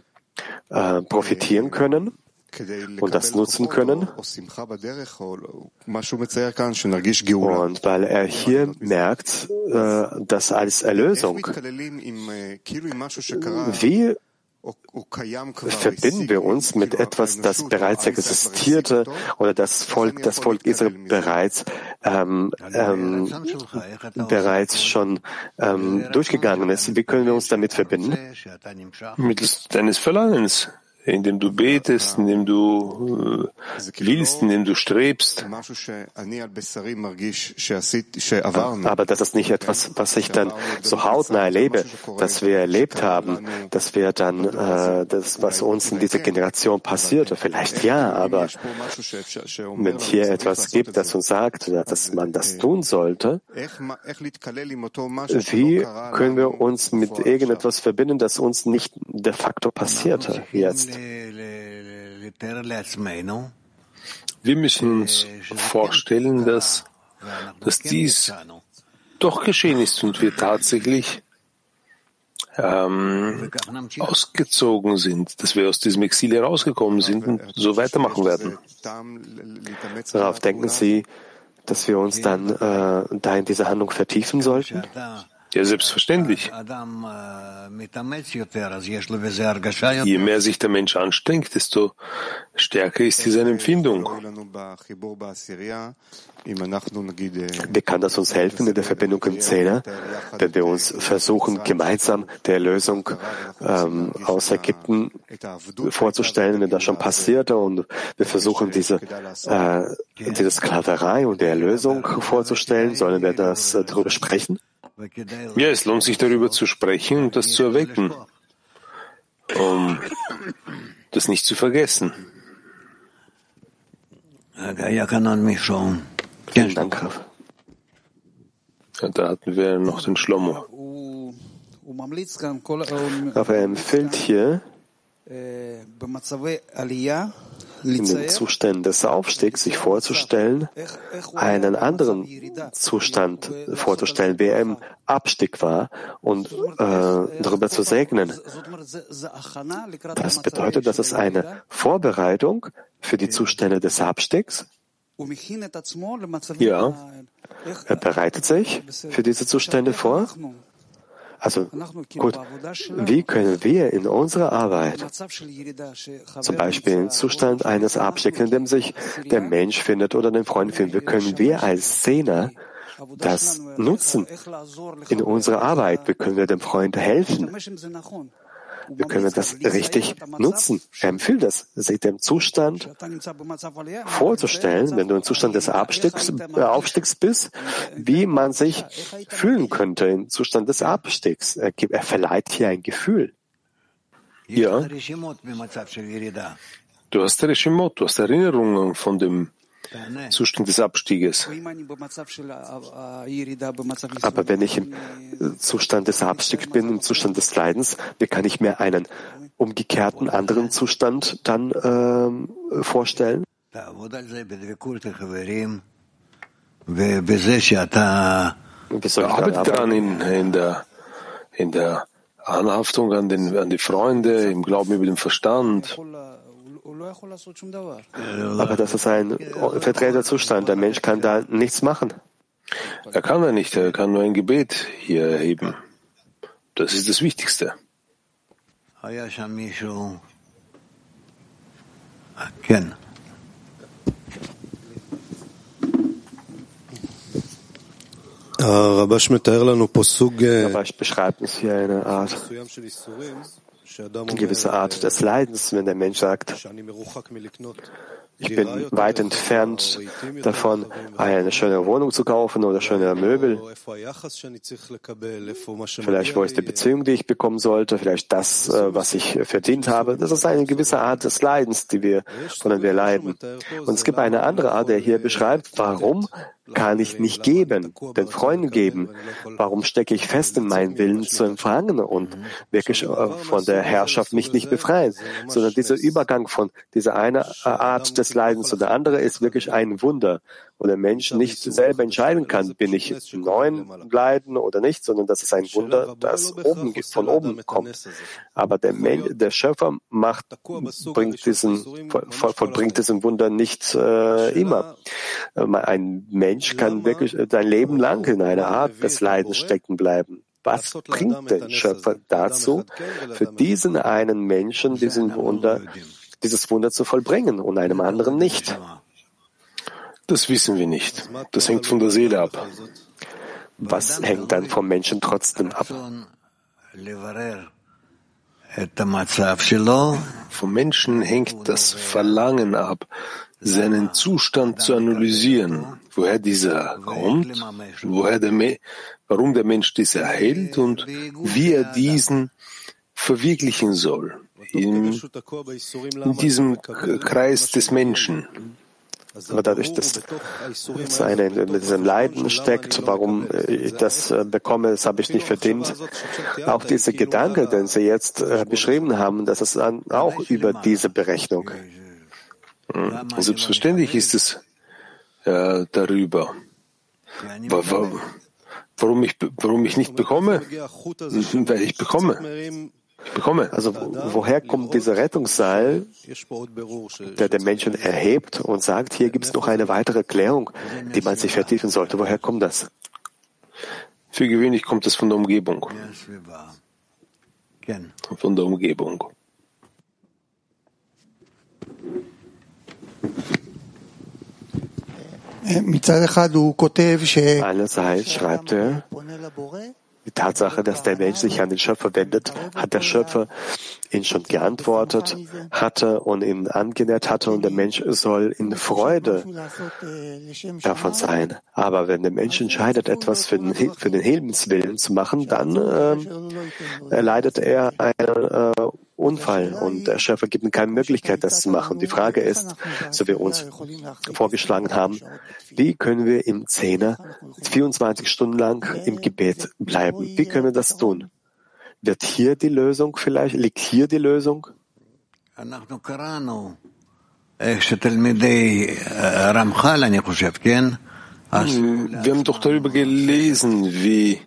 äh, profitieren können und das nutzen können. Und weil er hier merkt, äh, dass als Erlösung, wie verbinden wir uns mit etwas, das bereits existierte oder das Volk, das Volk Israel bereits ähm, ähm, bereits schon ähm, durchgegangen ist. Wie können wir uns damit verbinden? Mittels deines Verlangens indem du betest, indem du äh, willst, indem du strebst. Aber das ist nicht etwas, was ich dann so hautnah erlebe, dass wir erlebt haben, dass wir dann äh, das, was uns in dieser Generation passierte, vielleicht ja, aber wenn hier etwas gibt, das uns sagt, dass man das tun sollte, wie können wir uns mit irgendetwas verbinden, das uns nicht de facto passierte jetzt? Wir müssen uns vorstellen, dass, dass dies doch geschehen ist und wir tatsächlich ähm, ausgezogen sind, dass wir aus diesem Exil herausgekommen sind und so weitermachen werden. Darauf denken Sie, dass wir uns dann äh, da in diese Handlung vertiefen sollten? Ja, selbstverständlich. Je mehr sich der Mensch anstrengt, desto stärker ist diese Empfindung. Wie kann das uns helfen in der Verbindung im Zehner, wenn wir uns versuchen, gemeinsam der Erlösung ähm, aus Ägypten vorzustellen, wenn das schon passierte, und wir versuchen, diese, äh, diese Sklaverei und die Erlösung vorzustellen, sollen wir das äh, darüber sprechen? Ja, es lohnt sich darüber zu sprechen und das zu erwecken, um das nicht zu vergessen. Vielen Dank. Ja, da hatten wir noch den Schlomo. Aber er empfiehlt hier, in den Zuständen des Aufstiegs sich vorzustellen, einen anderen Zustand vorzustellen, wie er im Abstieg war und äh, darüber zu segnen. Das bedeutet, dass es eine Vorbereitung für die Zustände des Abstiegs. Ja, er bereitet sich für diese Zustände vor. Also gut, wie können wir in unserer Arbeit, zum Beispiel im Zustand eines Abstiegs, in dem sich der Mensch findet oder den Freund findet, wie können wir als Szene das nutzen in unserer Arbeit? Wie können wir dem Freund helfen? Wie können wir das richtig nutzen? Er empfiehlt das, sich dem Zustand vorzustellen, wenn du im Zustand des Abstiegs, äh, Aufstiegs bist, wie man sich fühlen könnte im Zustand des Abstiegs. Er, er verleiht hier ein Gefühl. Ja. Du hast Reshimot, du hast Erinnerungen von dem Zustand des Abstieges. Aber wenn ich im Zustand des Abstiegs bin, im Zustand des Leidens, wie kann ich mir einen umgekehrten anderen Zustand dann äh, vorstellen? Arbeit daran in, in, der, in der Anhaftung an, den, an die Freunde, im Glauben über den Verstand. Aber das ist ein verdrehter Zustand. Der Mensch kann da nichts machen. Er kann er nicht. Er kann nur ein Gebet hier erheben. Das ist das Wichtigste. Rabash beschreibt uns hier eine Art gewisse Art des Leidens, wenn der Mensch sagt, ich bin weit entfernt davon, eine schöne Wohnung zu kaufen oder schöne Möbel. Vielleicht wo ist die Beziehung, die ich bekommen sollte, vielleicht das, äh, was ich verdient habe. Das ist eine gewisse Art des Leidens, die wir, von der wir leiden. Und es gibt eine andere Art, der hier beschreibt, warum kann ich nicht geben, den Freunden geben? Warum stecke ich fest in meinen Willen zu empfangen und wirklich äh, von der Herrschaft mich nicht befreien? Sondern dieser Übergang von dieser eine Art des Leidens zu der andere ist wirklich ein Wunder wo der Mensch nicht selber entscheiden kann, bin ich im neuen Leiden oder nicht, sondern das ist ein Wunder, das oben, von oben kommt. Aber der, Mensch, der Schöpfer macht, bringt diesen, vollbringt diesen Wunder nicht äh, immer. Ein Mensch kann wirklich sein Leben lang in einer Art des Leidens stecken bleiben. Was bringt den Schöpfer dazu, für diesen einen Menschen diesen Wunder, dieses Wunder zu vollbringen und einem anderen nicht? Das wissen wir nicht. Das hängt von der Seele ab. Was hängt dann vom Menschen trotzdem ab? Vom Menschen hängt das Verlangen ab, seinen Zustand zu analysieren, woher dieser kommt, woher der warum der Mensch dies erhält und wie er diesen verwirklichen soll in, in diesem Kreis des Menschen. Aber dadurch, dass es eine in diesem Leiden steckt, warum ich das äh, bekomme, das habe ich nicht verdient. Auch diese Gedanke, den Sie jetzt äh, beschrieben haben, das ist auch über diese Berechnung. Hm. Selbstverständlich ist es äh, darüber. Warum ich, warum ich nicht bekomme? Weil ich bekomme bekomme. Also woher kommt dieser Rettungsseil, der den Menschen erhebt und sagt, hier gibt es noch eine weitere Klärung, die man sich vertiefen sollte. Woher kommt das? Für gewöhnlich kommt es von der Umgebung. Von der Umgebung. Einerseits schreibt er, die Tatsache, dass der Mensch sich an den Schöpfer wendet, hat der Schöpfer ihn schon geantwortet hatte und ihn angenährt hatte und der Mensch soll in Freude davon sein. Aber wenn der Mensch entscheidet, etwas für den, für den Himmelswillen zu machen, dann äh, erleidet er eine äh, Unfall und der Schöpfer gibt ihm keine Möglichkeit, das zu machen. Die Frage ist, so wie wir uns vorgeschlagen haben, wie können wir im Zehner 24 Stunden lang im Gebet bleiben? Wie können wir das tun? Wird hier die Lösung vielleicht? Liegt hier die Lösung? Wir haben doch darüber gelesen, wie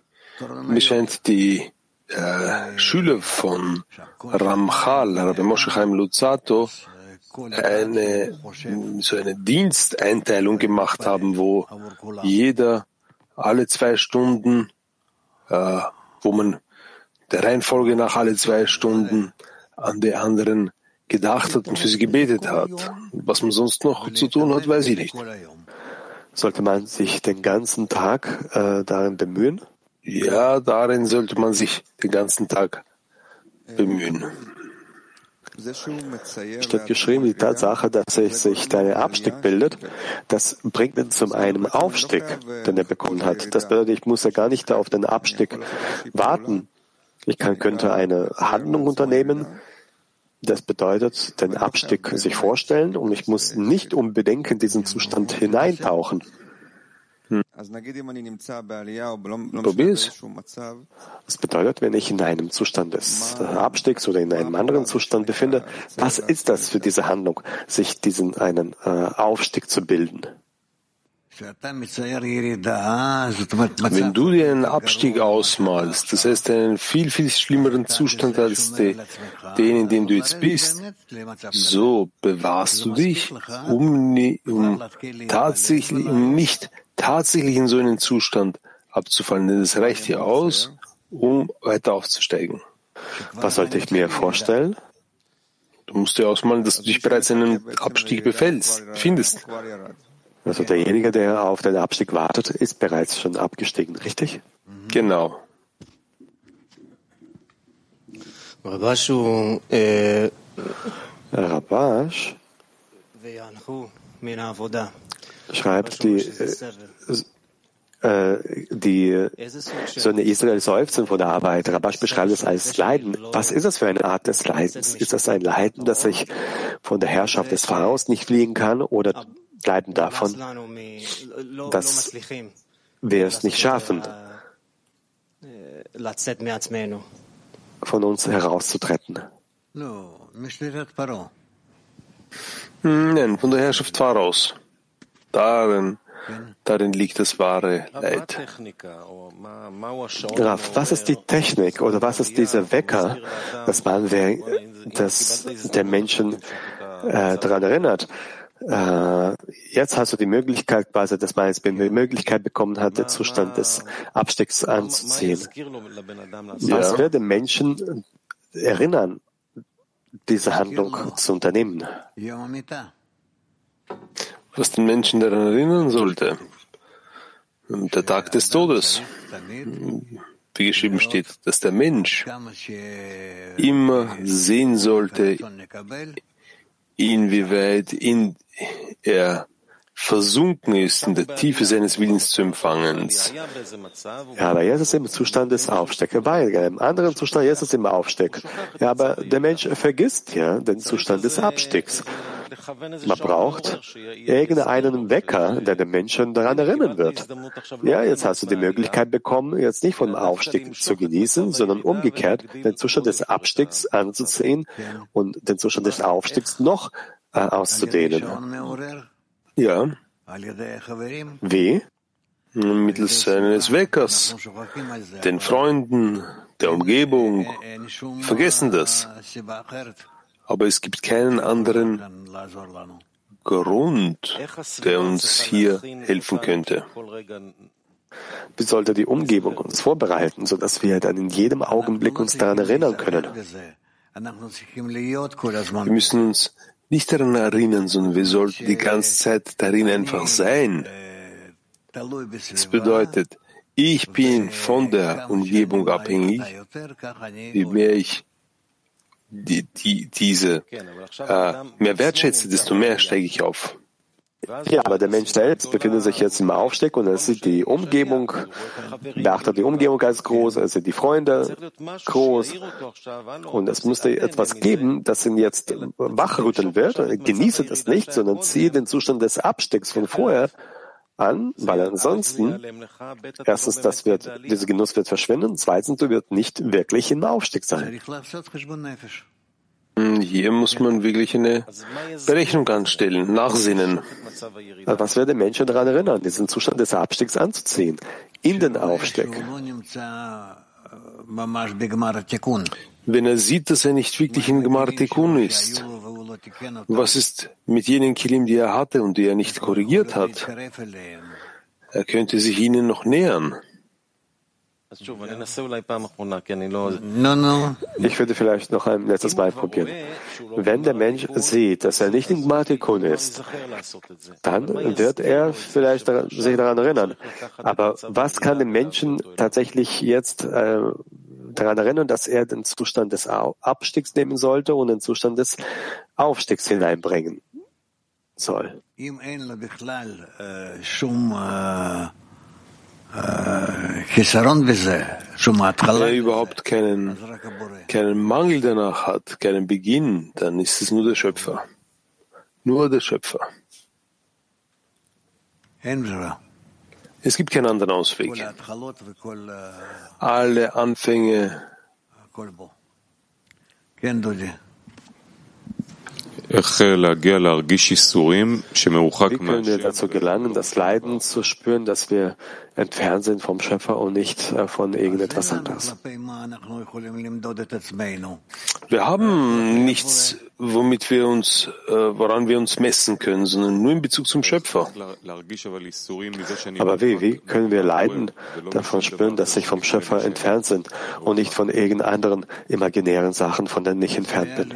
mir scheint die äh, Schüler von Ramchal, Rabbi Moshe Chaim Luzzatto, eine, so eine Diensteinteilung gemacht haben, wo jeder alle zwei Stunden, äh, wo man der Reihenfolge nach alle zwei Stunden an die anderen gedacht hat und für sie gebetet hat. Was man sonst noch zu tun hat, weiß ich nicht. Sollte man sich den ganzen Tag äh, darin bemühen? Ja, darin sollte man sich den ganzen Tag bemühen. Steht geschrieben, die Tatsache, dass sich der Abstieg bildet, das bringt ihn zum einen Aufstieg, den er bekommen hat. Das bedeutet, ich muss ja gar nicht auf den Abstieg warten. Ich kann, könnte eine Handlung unternehmen. Das bedeutet, den Abstieg sich vorstellen und ich muss nicht unbedingt in diesen Zustand hineintauchen. Probier's. Das bedeutet, wenn ich in einem Zustand des Abstiegs oder in einem anderen Zustand befinde, was ist das für diese Handlung, sich diesen einen äh, Aufstieg zu bilden? Wenn du dir einen Abstieg ausmalst, das heißt einen viel, viel schlimmeren Zustand als den, in dem du jetzt bist, so bewahrst du dich, um, um tatsächlich um nicht tatsächlich in so einen Zustand abzufallen. Denn es reicht hier aus, um weiter aufzusteigen. Was sollte ich mir vorstellen? Du musst dir ausmalen, dass du dich bereits in einem Abstieg befällst, findest. Also derjenige, der auf den Abstieg wartet, ist bereits schon abgestiegen, richtig? Genau. Rabash schreibt, die, äh, äh die Söhne Israel seufzen vor der Arbeit. Rabash beschreibt es als Leiden. Was ist das für eine Art des Leidens? Ist das ein Leiden, dass ich von der Herrschaft des Pharaos nicht fliehen kann oder leiden davon, dass wir es nicht schaffen, von uns herauszutreten. Nein, von der Herrschaft Pharaos. Darin, darin liegt das wahre Leid. Graf, was ist die Technik oder was ist dieser Wecker, dass man, dass der Menschen äh, daran erinnert? Äh, jetzt hast du die Möglichkeit, quasi, dass man jetzt die Möglichkeit bekommen hat, den Zustand des Abstiegs anzuziehen. Was wird den Menschen erinnern, diese Handlung zu unternehmen? Was den Menschen daran erinnern sollte, der Tag des Todes. Wie geschrieben steht, dass der Mensch immer sehen sollte, inwieweit in er versunken ist in der Tiefe seines Willens zu empfangen. Ja, aber jetzt ist er im Zustand des war in einem anderen Zustand, jetzt ist er im Aufstieg. Ja, aber der Mensch vergisst ja den Zustand des Abstiegs. Man braucht irgendeinen Wecker, der den Menschen daran erinnern wird. Ja, jetzt hast du die Möglichkeit bekommen, jetzt nicht vom Aufstieg zu genießen, sondern umgekehrt den Zustand des Abstiegs anzusehen und den Zustand des Aufstiegs noch äh, auszudehnen. Ja. Wie? Mittels eines Weckers, den Freunden, der Umgebung. Vergessen das. Aber es gibt keinen anderen Grund, der uns hier helfen könnte. Wie sollte die Umgebung uns vorbereiten, sodass wir dann in jedem Augenblick uns daran erinnern können? Wir müssen uns nicht daran erinnern, sondern wir sollten die ganze Zeit darin einfach sein. Das bedeutet, ich bin von der Umgebung abhängig. Je mehr ich die, die, diese äh, mehr wertschätze, desto mehr steige ich auf. Ja, aber der Mensch selbst befindet sich jetzt im Aufstieg und er sieht die Umgebung, beachtet die Umgebung als groß, er sieht die Freunde groß. Und es musste etwas geben, das ihn jetzt wachrütteln wird. Genieße das nicht, sondern ziehe den Zustand des Abstiegs von vorher an, weil ansonsten, erstens, das wird, dieser Genuss wird verschwinden, zweitens, du wirst nicht wirklich im Aufstieg sein. Hier muss man wirklich eine Berechnung anstellen, nachsinnen. Was wird den Menschen daran erinnern, diesen Zustand des Abstiegs anzuziehen, in den Aufstieg? Wenn er sieht, dass er nicht wirklich in Gemar Tikkun ist, was ist mit jenen Kilim, die er hatte und die er nicht korrigiert hat? Er könnte sich ihnen noch nähern. Ich würde vielleicht noch ein letztes Mal probieren. Wenn der Mensch sieht, dass er nicht in Gmatikun ist, dann wird er vielleicht sich daran erinnern. Aber was kann den Menschen tatsächlich jetzt äh, daran erinnern, dass er den Zustand des Abstiegs nehmen sollte und den Zustand des Aufstiegs hineinbringen soll? Wer überhaupt keinen, keinen Mangel danach hat, keinen Beginn, dann ist es nur der Schöpfer. Nur der Schöpfer. Es gibt keinen anderen Ausweg. Alle Anfänge wie können wir dazu gelangen, das Leiden zu spüren, dass wir entfernt sind vom Schöpfer und nicht äh, von irgendetwas anderes? Wir haben nichts, womit wir uns, äh, woran wir uns messen können, sondern nur in Bezug zum Schöpfer. Aber wie, wie können wir Leiden davon spüren, dass sich vom Schöpfer entfernt sind und nicht von irgendeinen imaginären Sachen, von denen ich entfernt bin?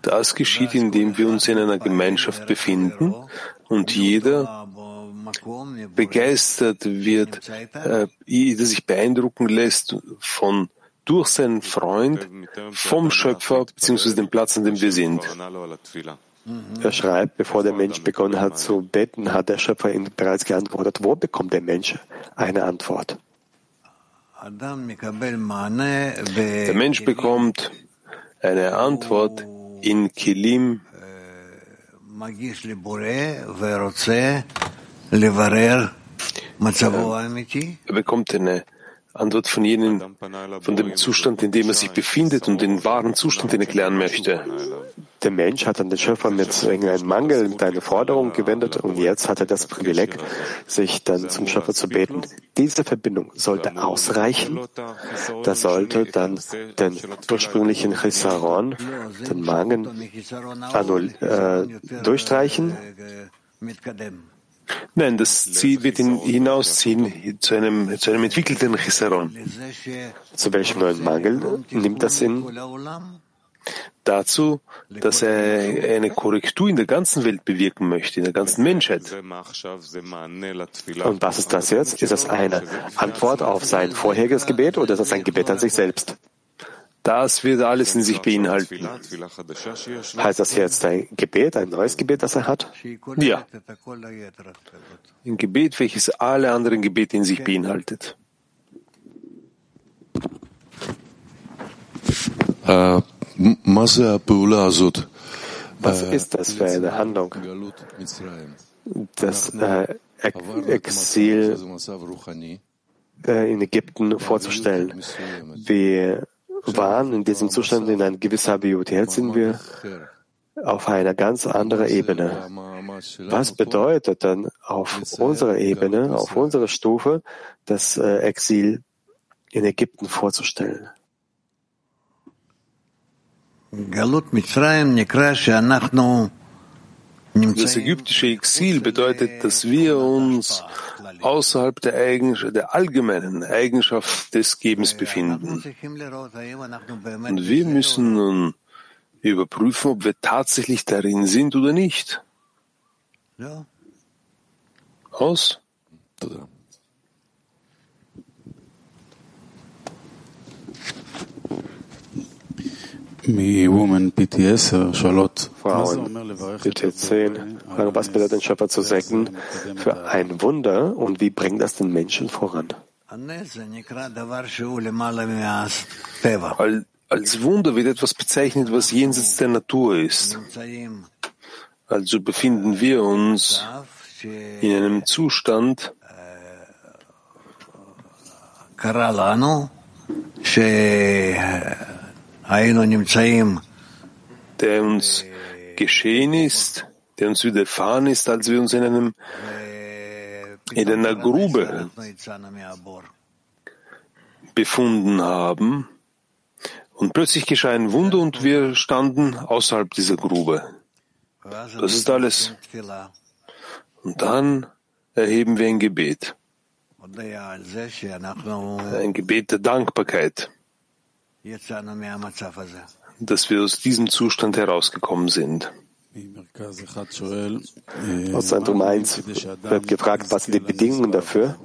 Das geschieht, indem wir uns in einer Gemeinschaft befinden und jeder begeistert wird, äh, jeder sich beeindrucken lässt von durch seinen Freund vom Schöpfer bzw. dem Platz, an dem wir sind. Er schreibt, bevor der Mensch begonnen hat zu beten, hat der Schöpfer ihn bereits geantwortet. Wo bekommt der Mensch eine Antwort? Der Mensch bekommt eine Antwort in Kilim, Er bekommt eine Antwort von jenem, von dem Zustand, in dem er sich befindet und den wahren Zustand, den er klären möchte. Der Mensch hat an den Schöpfer mit irgendeinem Mangel, mit einer Forderung gewendet und jetzt hat er das Privileg, sich dann zum Schöpfer zu beten. Diese Verbindung sollte ausreichen. Das sollte dann den ursprünglichen Chisaron, den Mangel, äh, durchstreichen. Nein, das Ziel wird ihn hinausziehen zu einem, zu einem entwickelten Chisaron. Zu welchem neuen Mangel nimmt das in? Dazu, dass er eine Korrektur in der ganzen Welt bewirken möchte, in der ganzen Menschheit. Und was ist das jetzt? Ist das eine Antwort auf sein vorheriges Gebet oder ist das ein Gebet an sich selbst? Das wird alles in sich beinhalten. Heißt das jetzt ein Gebet, ein neues Gebet, das er hat? Ja. Ein Gebet, welches alle anderen Gebete in sich beinhaltet. Was ist das für eine Handlung? Das äh, Exil äh, in Ägypten vorzustellen. Wir waren in diesem Zustand in einer gewissen Habiut. Jetzt sind wir auf einer ganz anderen Ebene. Was bedeutet dann auf unserer Ebene, auf unserer Stufe, das äh, Exil in Ägypten vorzustellen? Das ägyptische Exil bedeutet, dass wir uns außerhalb der, Eigenschaft, der allgemeinen Eigenschaft des Gebens befinden. Und wir müssen nun überprüfen, ob wir tatsächlich darin sind oder nicht. Aus? Frauen PT10 fragen, was bedeutet den Schöpfer zu segnen für ein Wunder? Und wie bringt das den Menschen voran? Als Wunder wird etwas bezeichnet, was jenseits der Natur ist. Also befinden wir uns in einem Zustand, der uns geschehen ist, der uns widerfahren ist, als wir uns in einem in einer Grube befunden haben. Und plötzlich geschah ein Wunder und wir standen außerhalb dieser Grube. Das ist alles. Und dann erheben wir ein Gebet. Ein Gebet der Dankbarkeit dass wir aus diesem Zustand herausgekommen sind. Aus Zentrum 1 wird gefragt, was sind die Bedingungen dafür?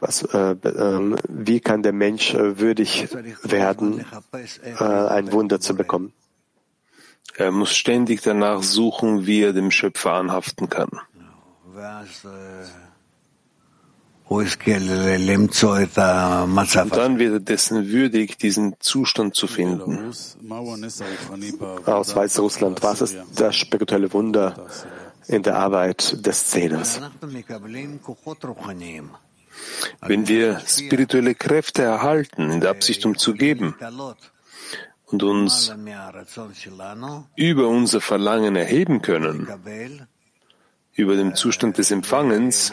Was, äh, äh, wie kann der Mensch äh, würdig werden, äh, ein Wunder zu bekommen? Er muss ständig danach suchen, wie er dem Schöpfer anhaften kann. Und dann wird er dessen würdig, diesen Zustand zu finden. Aus Weißrussland, was ist das spirituelle Wunder in der Arbeit des Zehners? Wenn wir spirituelle Kräfte erhalten, in der Absicht, um zu geben, und uns über unser Verlangen erheben können, über dem Zustand des Empfangens,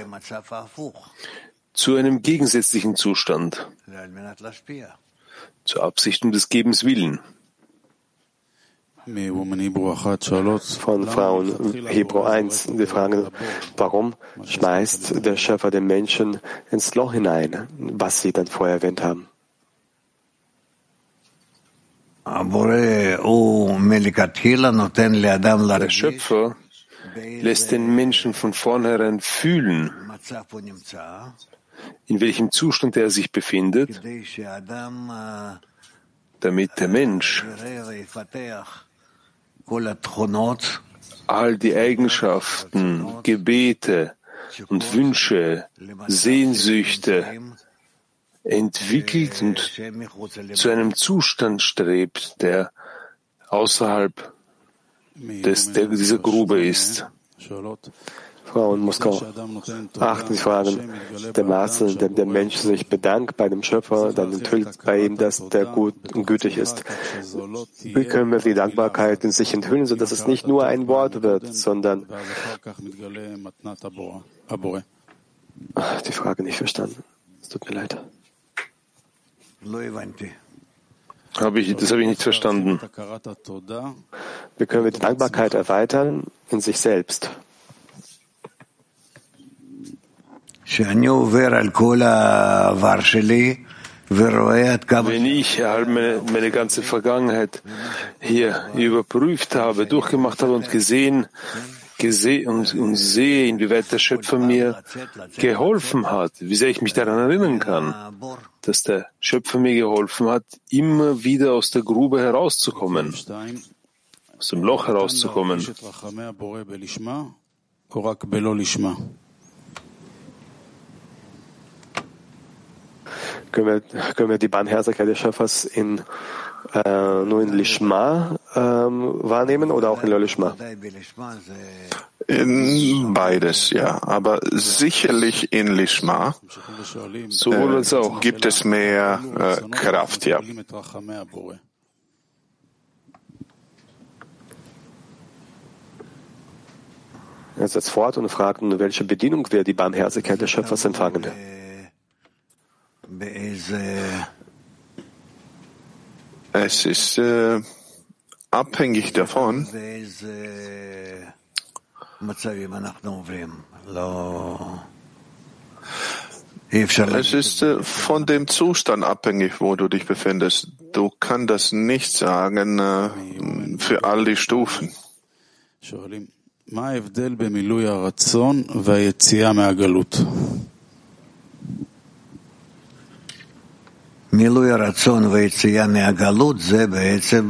zu einem gegensätzlichen Zustand, zur Absicht um des Gebens willen. Von Frauen Hebräu 1, die fragen, warum schmeißt der Schöpfer den Menschen ins Loch hinein, was sie dann vorher erwähnt haben? Der Schöpfer lässt den Menschen von vornherein fühlen, in welchem Zustand er sich befindet, damit der Mensch all die Eigenschaften, Gebete und Wünsche, Sehnsüchte entwickelt und zu einem Zustand strebt, der außerhalb dass der, diese Grube ist. Frau in Moskau. Achten Sie Fragen. Der Maße, in dem der Mensch sich bedankt bei dem Schöpfer, dann enthüllt bei ihm, dass der gut und gütig ist. Wie können wir die Dankbarkeit in sich enthüllen, sodass es nicht nur ein Wort wird, sondern die Frage nicht verstanden. Es tut mir leid. Hab ich, das habe ich nicht verstanden. Wie können wir die Dankbarkeit erweitern in sich selbst? Wenn ich meine, meine ganze Vergangenheit hier überprüft habe, durchgemacht habe und gesehen, gesehen und, und sehe, inwieweit der Schöpfer mir geholfen hat, wie sehr ich mich daran erinnern kann, dass der Schöpfer mir geholfen hat, immer wieder aus der Grube herauszukommen, aus dem Loch herauszukommen. Können wir, können wir die Barmherzigkeit des Schöpfers in, äh, nur in Lishma ähm, wahrnehmen oder auch in Lolishma? In beides, ja. Aber sicherlich in Lishma äh, gibt es mehr äh, Kraft, ja. Er setzt fort und fragt, welche Bedienung wir die Barmherzigkeit des Schöpfers empfangen. Es ist äh, abhängig davon, es ist äh, von dem Zustand abhängig, wo du dich befindest. Du kannst das nicht sagen äh, für all die Stufen. מילוי הרצון ויציאה מהגלות זה בעצם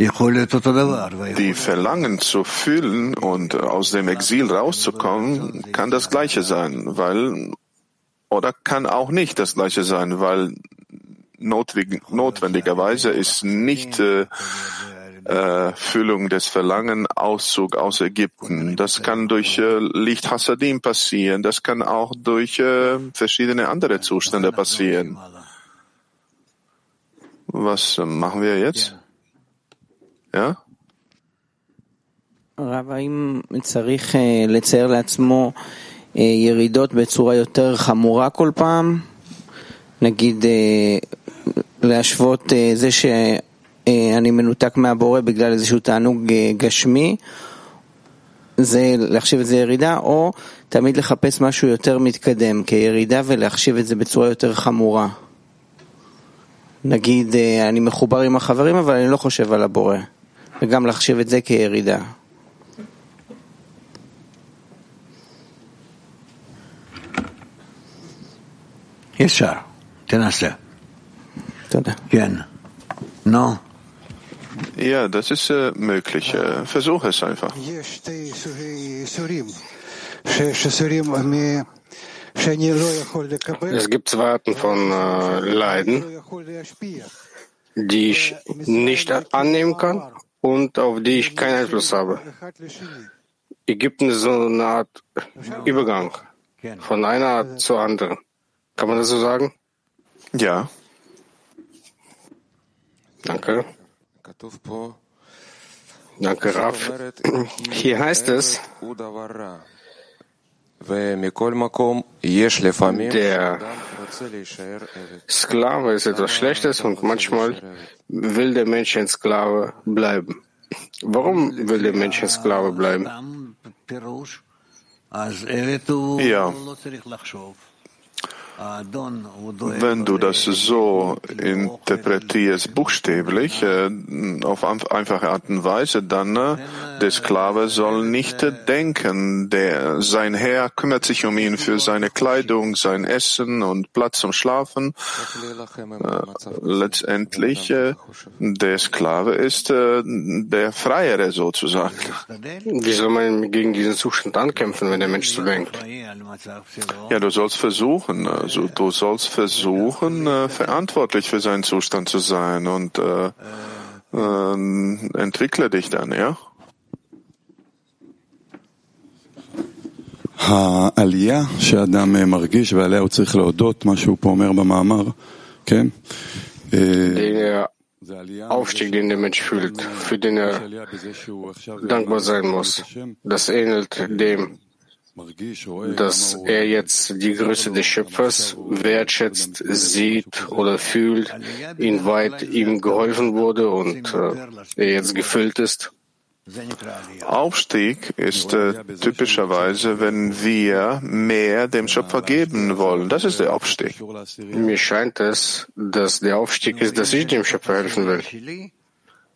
Die Verlangen zu fühlen und aus dem Exil rauszukommen, kann das Gleiche sein, weil, oder kann auch nicht das Gleiche sein, weil notwendigerweise ist nicht äh, Erfüllung des Verlangen, Auszug aus Ägypten. Das kann durch äh, Licht Hasadim passieren. Das kann auch durch äh, verschiedene andere Zustände passieren. Was machen wir jetzt? Ja? רב, האם צריך לצייר לעצמו ירידות בצורה יותר חמורה כל פעם? נגיד להשוות זה ש... אני מנותק מהבורא בגלל איזשהו תענוג גשמי, זה להחשיב את זה ירידה, או תמיד לחפש משהו יותר מתקדם כירידה ולהחשיב את זה בצורה יותר חמורה. נגיד, אני מחובר עם החברים, אבל אני לא חושב על הבורא, וגם להחשיב את זה כירידה. ישר, תנסה. תודה. כן. נו. Ja, das ist äh, möglich. Äh, versuch es einfach. Es gibt zwei Arten von äh, Leiden, die ich nicht annehmen kann und auf die ich keinen Einfluss habe. Ägypten ist so eine Art Übergang von einer Art zur anderen. Kann man das so sagen? Ja. Danke. Danke, Raf. Hier heißt es, der Sklave ist etwas Schlechtes und manchmal will der Mensch ein Sklave bleiben. Warum will der Mensch ein Sklave bleiben? Ja. Wenn du das so interpretierst, buchstäblich, äh, auf einfache Art und Weise, dann äh, der Sklave soll nicht denken, der, sein Herr kümmert sich um ihn für seine Kleidung, sein Essen und Platz zum Schlafen. Äh, letztendlich, der Sklave ist der Freiere sozusagen. Wie soll man gegen diesen Zustand ankämpfen, wenn der Mensch so denkt? Ja, du sollst versuchen, also du sollst versuchen, äh, verantwortlich für seinen Zustand zu sein und äh, äh, entwickle dich dann, ja? העלייה שאדם מרגיש ועליה הוא צריך להודות, מה שהוא פה אומר במאמר, כן? Der Aufstieg, den der Mensch fühlt, für den er dankbar sein muss, das ähnelt dem, dass er jetzt die Größe des Schöpfers wertschätzt, sieht oder fühlt, inwieweit ihm geholfen wurde und äh, er jetzt gefüllt ist. Aufstieg ist äh, typischerweise, wenn wir mehr dem Schöpfer geben wollen. Das ist der Aufstieg. Mir scheint es, dass der Aufstieg ist, dass ich dem Schöpfer helfen will.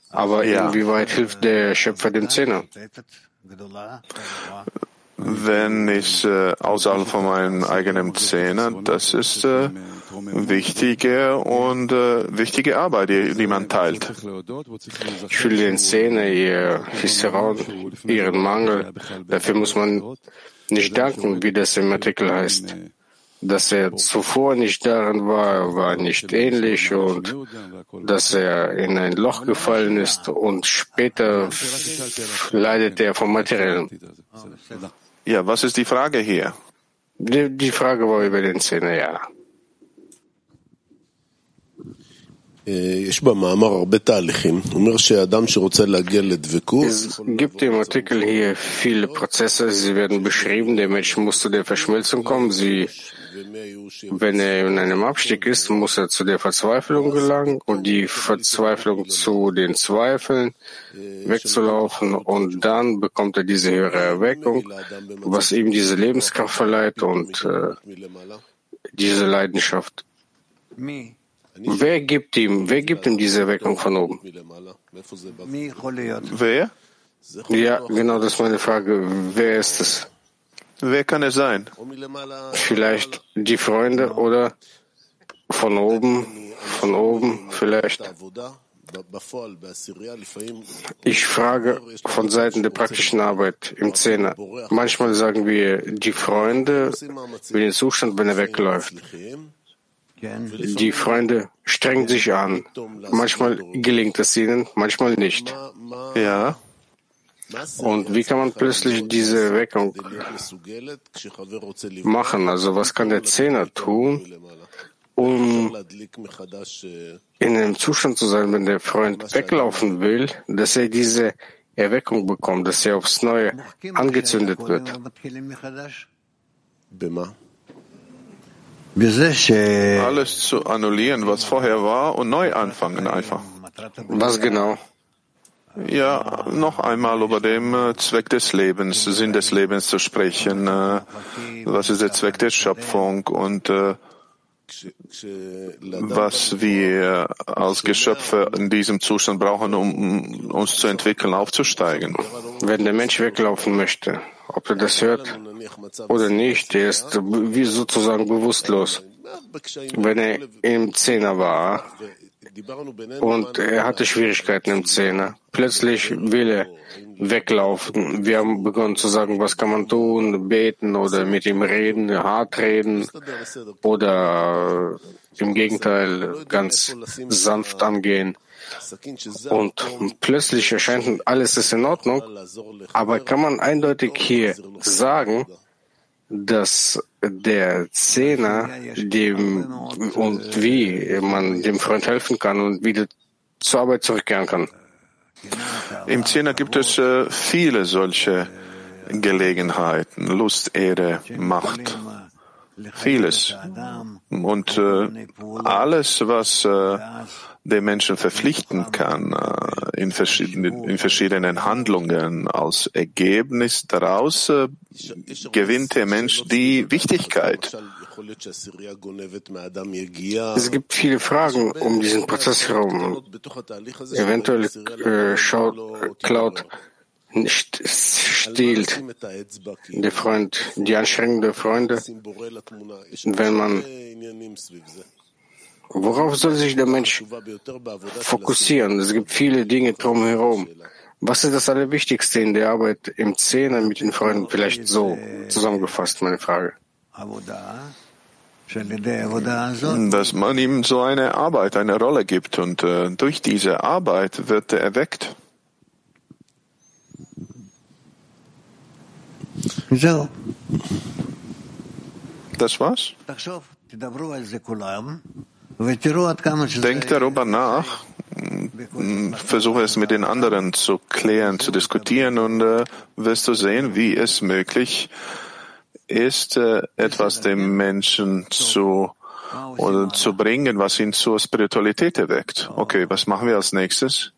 Aber Ja. inwieweit hilft der Schöpfer dem Zehner? Wenn ich äh, außerhalb von meinem eigenen Zehner, das ist äh, wichtige und äh, wichtige Arbeit, die, die man teilt. Ich fühle den Zehner, ihr Fisseron, ihren Mangel. Dafür muss man nicht danken, wie das im Artikel heißt. Dass er zuvor nicht darin war, war nicht ähnlich und dass er in ein Loch gefallen ist und später leidet er vom Materiellen. Ja, was ist die Frage hier? Die, die Frage war über den Zähne, ja. Es gibt im Artikel hier viele Prozesse, sie werden beschrieben. Der Mensch muss zu der Verschmelzung kommen wenn er in einem Abstieg ist, muss er zu der Verzweiflung gelangen und die Verzweiflung zu den Zweifeln wegzulaufen und dann bekommt er diese höhere Erweckung, was ihm diese Lebenskraft verleiht und äh, diese Leidenschaft. Wer gibt ihm, wer gibt ihm diese Erweckung von oben? Wer? Ja, genau, das ist meine Frage. Wer ist es? Wer kann es sein? Vielleicht die Freunde oder von oben, von oben vielleicht. Ich frage von Seiten der praktischen Arbeit im Zehner. Manchmal sagen wir die Freunde über den Zustand, wenn er wegläuft. Die Freunde strengen sich an. Manchmal gelingt es ihnen, manchmal nicht. Ja. Und wie kann man plötzlich diese Erweckung machen? Also was kann der Zehner tun, um in einem Zustand zu sein, wenn der Freund weglaufen will, dass er diese Erweckung bekommt, dass er aufs Neue angezündet wird? Alles zu annullieren, was vorher war, und neu anfangen einfach. Was genau? Ja, noch einmal über den äh, Zweck des Lebens, Sinn des Lebens zu sprechen. Äh, Was ist der Zweck der Schöpfung und äh, was wir als Geschöpfe in diesem Zustand brauchen, um uns zu entwickeln, aufzusteigen. Wenn der Mensch weglaufen möchte, ob er das hört oder nicht, der ist wie sozusagen bewusstlos. Wenn er im Zehner war und er hatte Schwierigkeiten im Zehner, plötzlich will er weglaufen. Wir haben begonnen zu sagen, was kann man tun, beten oder mit ihm reden, hart reden. oder im Gegenteil ganz sanft angehen. Und plötzlich erscheint alles ist in Ordnung, aber kann man eindeutig hier sagen, dass der Zehner dem und wie man dem Freund helfen kann und wieder zur Arbeit zurückkehren kann. Im Zehner gibt es äh, viele solche Gelegenheiten, Lust, Ehre, Macht, vieles. Und äh, alles, was äh, den Menschen verpflichten kann, äh, in, verschiedenen, in verschiedenen Handlungen als Ergebnis daraus äh, gewinnt der Mensch die Wichtigkeit. Es gibt viele Fragen um diesen Prozess herum. Eventuell äh, schaut, klaut, nicht stiehlt der Freund, die Anstrengung der Freunde, wenn man Worauf soll sich der Mensch fokussieren? Es gibt viele Dinge drumherum. Was ist das Allerwichtigste in der Arbeit im Zehner mit den Freunden? Vielleicht so zusammengefasst, meine Frage. dass man ihm so eine Arbeit, eine Rolle gibt und äh, durch diese Arbeit wird er erweckt. Das war's? Denkt darüber nach, versuche es mit den anderen zu klären, zu diskutieren und äh, wirst du sehen, wie es möglich ist, äh, etwas dem Menschen zu oder zu bringen, was ihn zur Spiritualität erweckt. Okay, was machen wir als nächstes?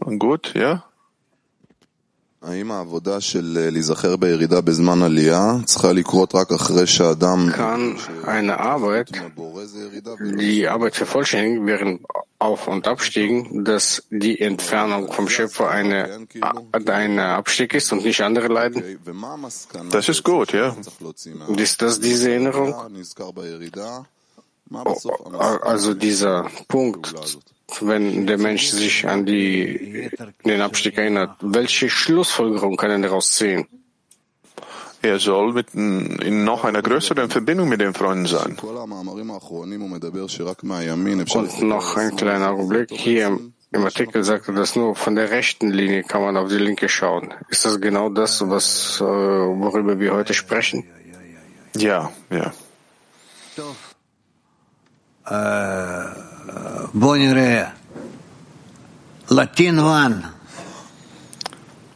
Gut, ja? Kann eine Arbeit, die Arbeit vervollständigen während Auf- und Abstiegen, dass die Entfernung vom Schöpfer eine, ein Abstieg ist und nicht andere leiden? Das ist gut, ja. Ist das diese Erinnerung? Also dieser Punkt, wenn der Mensch sich an die, den Abstieg erinnert, welche Schlussfolgerung kann er daraus ziehen? Er soll mit, in noch einer größeren Verbindung mit den Freunden sein. Und noch ein kleiner Augenblick. Hier im Artikel sagt er, dass nur von der rechten Linie kann man auf die linke schauen. Ist das genau das, was, worüber wir heute sprechen? Ja, ja. Eh, latin One.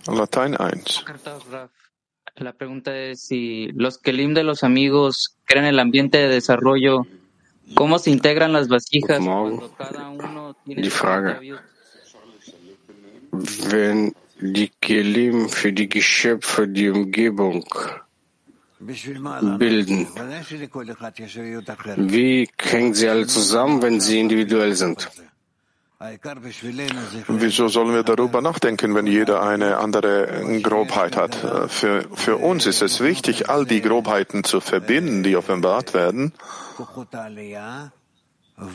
Latin 1. La pregunta es si los kelim de los amigos crean el ambiente de desarrollo, ¿cómo se integran las vasijas cuando cada uno tiene Die Frage. Wenn die Kelim für die Geschöpfe, die Umgebung bilden, wie hängen sie alle zusammen, wenn sie individuell sind? Wieso sollen wir darüber nachdenken, wenn jeder eine andere Grobheit hat? Für, für uns ist es wichtig, all die Grobheiten zu verbinden, die offenbart werden.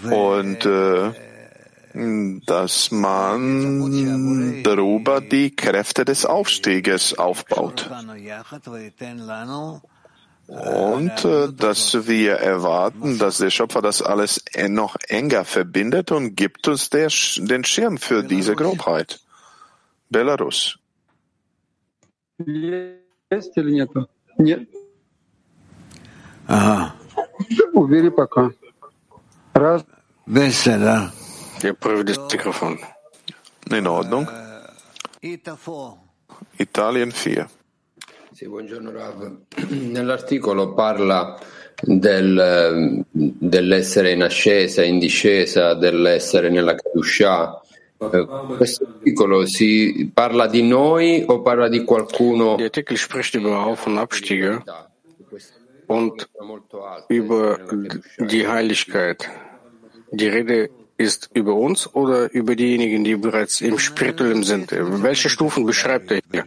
Und äh, dass man darüber die Kräfte des Aufstieges aufbaut und äh, dass wir erwarten, dass der Schöpfer das alles noch enger verbindet und gibt uns der, den Schirm für diese Grobheit. Belarus. Aha. Я das Mikrofon. In Ordnung. Э, Italien 4. Sì, buongiorno Rav. Nell'articolo parla del, dell'essere in ascesa, in discesa, dell'essere nella Kedusha. Questo articolo si parla di noi o parla di qualcuno? Der Artikel spricht über Auf- und Abstiege und über die Heiligkeit. Die Rede ist über uns oder über diejenigen, die bereits im Spirituellen sind? Welche Stufen beschreibt er hier?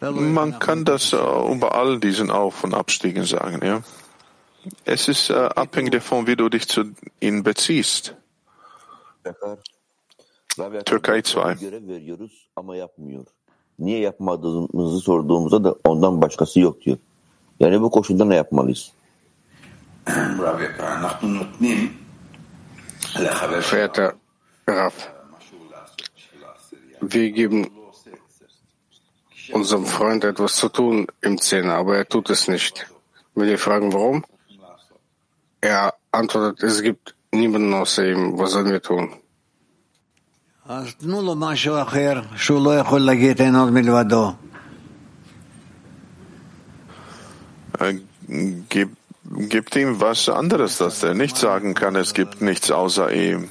Man kann das äh, über all diesen Auf- und Abstiegen sagen, ja. Es ist äh, abhängig davon, wie du dich zu ihnen beziehst. Türkei 2. Niye yapmadığımızı sorduğumuzda da ondan başkası yok diyor. Yani bu koşulda ne yapmalıyız? Verehrter Rav, wir geben unserem Freund etwas zu tun im Zehner, aber er tut es nicht. Wenn wir fragen, warum, er antwortet, es gibt niemanden außer ihm. Was sollen wir tun? Äh, gibt ihm was anderes, das er nicht sagen kann, es gibt nichts außer ihm.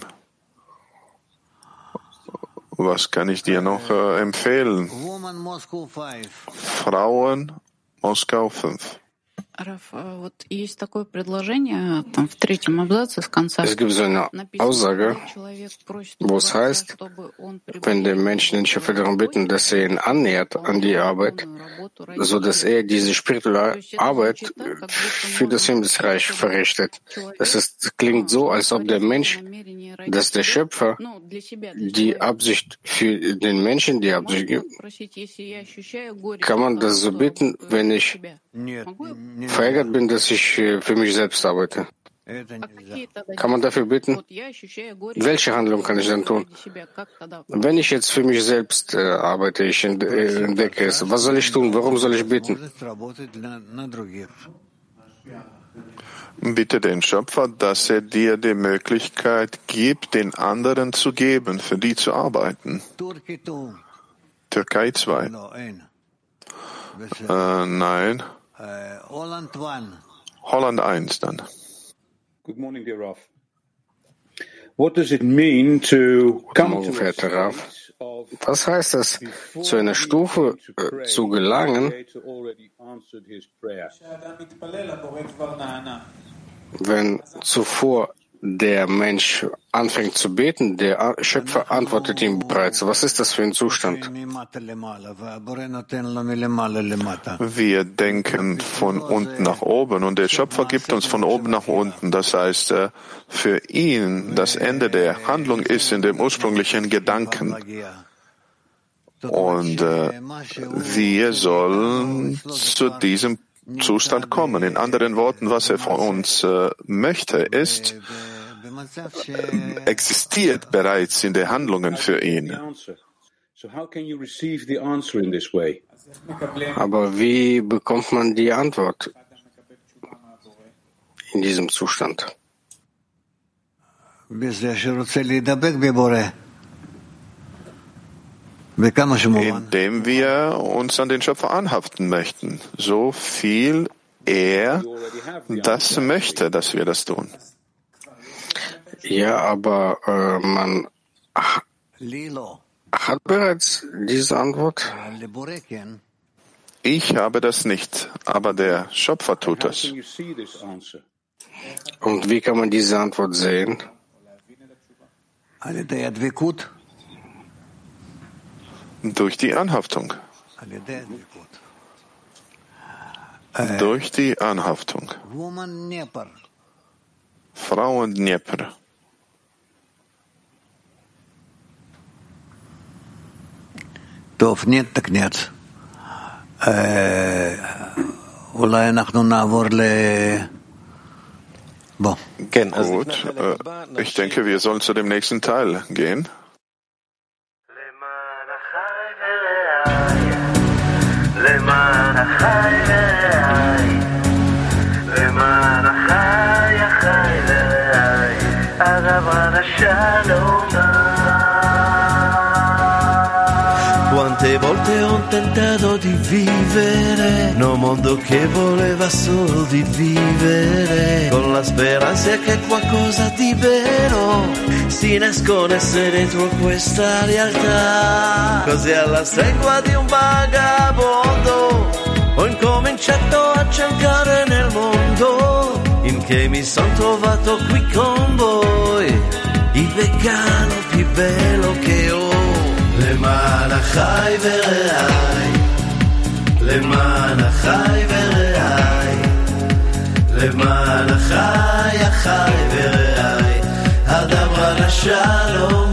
Was kann ich dir noch äh, empfehlen? Frauen, Moskau 5. Es gibt so eine Aussage, wo es heißt, wenn der Mensch den Schöpfer darum bitten, dass er ihn annähert an die Arbeit, so dass er diese spirituelle Arbeit für das Himmelsreich verrichtet. Das ist, klingt so, als ob der Mensch dass der Schöpfer die Absicht für den Menschen die Absicht gibt. Kann man das so bitten, wenn ich verärgert bin, dass ich für mich selbst arbeite? Kann man dafür bitten? Welche Handlung kann ich dann tun? Wenn ich jetzt für mich selbst äh, arbeite, ich entdecke es, was soll ich tun? Warum soll ich beten? Bitte den Schöpfer, dass er dir die Möglichkeit gibt, den anderen zu geben, für die zu arbeiten. Türkei 2. Äh, nein. Holland 1 dann. Good morning, dear Raf. What does it mean to come to verehrter Raf. Was heißt es, zu einer Stufe äh, zu gelangen, wenn zuvor der Mensch anfängt zu beten, der Schöpfer antwortet ihm bereits. Was ist das für ein Zustand? Wir denken von unten nach oben und der Schöpfer gibt uns von oben nach unten. Das heißt, äh, für ihn das Ende der Handlung ist in dem ursprünglichen Gedanken. Und äh, wir sollen zu diesem Zustand kommen. In anderen Worten, was er von uns äh, möchte, ist, äh, existiert bereits in den Handlungen für ihn. Aber wie bekommt man die Antwort in diesem Zustand? Indem wir uns an den Schöpfer anhaften möchten, so viel er das möchte, dass wir das tun. Ja, aber äh, man hat bereits diese Antwort. Ich habe das nicht, aber der Schöpfer tut das. Und wie kann man diese Antwort sehen? Durch die Anhaftung. Durch die Anhaftung. Frauen Dnieper. Doof, nicht, tak nicht. אולי אנחנו Gut, äh, ich denke, wir sollen zu dem nächsten Teil gehen. Quante volte ho tentato di vivere un mondo che voleva solo di vivere, con la speranza che qualcosa di vero si nascondesse dentro questa realtà. Così alla stregua di un vagabondo ho incominciato a cercare nel mondo in che mi sono trovato qui con voi, il vegano più bello che ho. למען החי ורעי, למען החי ורעי, למען החי החי ורעי, הדברה לשלום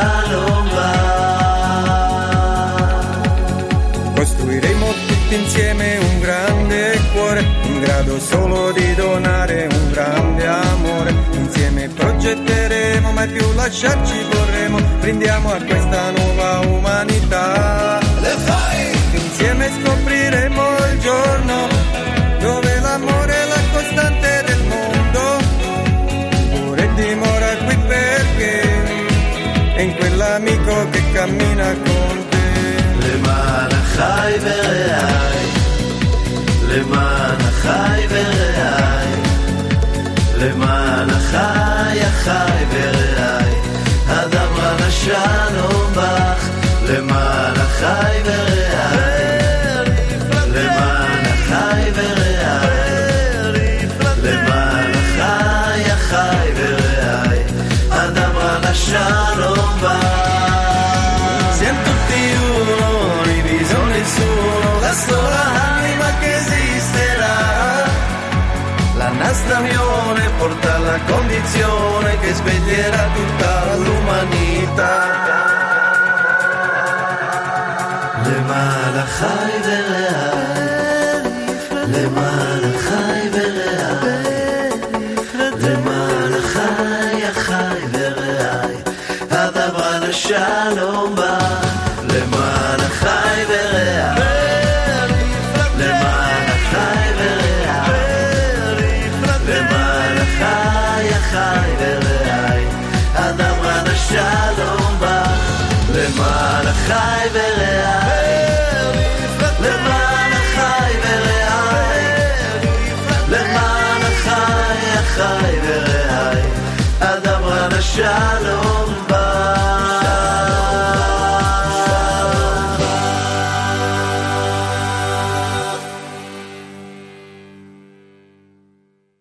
salva. Costruiremo tutti insieme un grande cuore, in grado solo di donare un grande amore. Insieme progetteremo, mai più lasciarci vorremo, brindiamo a questa nuova umanità. Le fai! Insieme scopriremo il giorno cammina con te. למען החי ורעי, למען החי ורעי, למען החי החי ורעי, הדברה לשלום בך, למען החי ורעי, למען החי ורעי, למען החי החי ורעי, הדברה לשלום בך. sola anima che esisterà. L'anastavione porta la condizione che sveglierà tutta l'umanità. למעלה חי ולאט, למעלה חי ולאט, למעלה חי החי ורעי, הדבר לשלום למען החי ורעי, למען החי ורעי, למען החי, החי ורעי, הדבר לשלום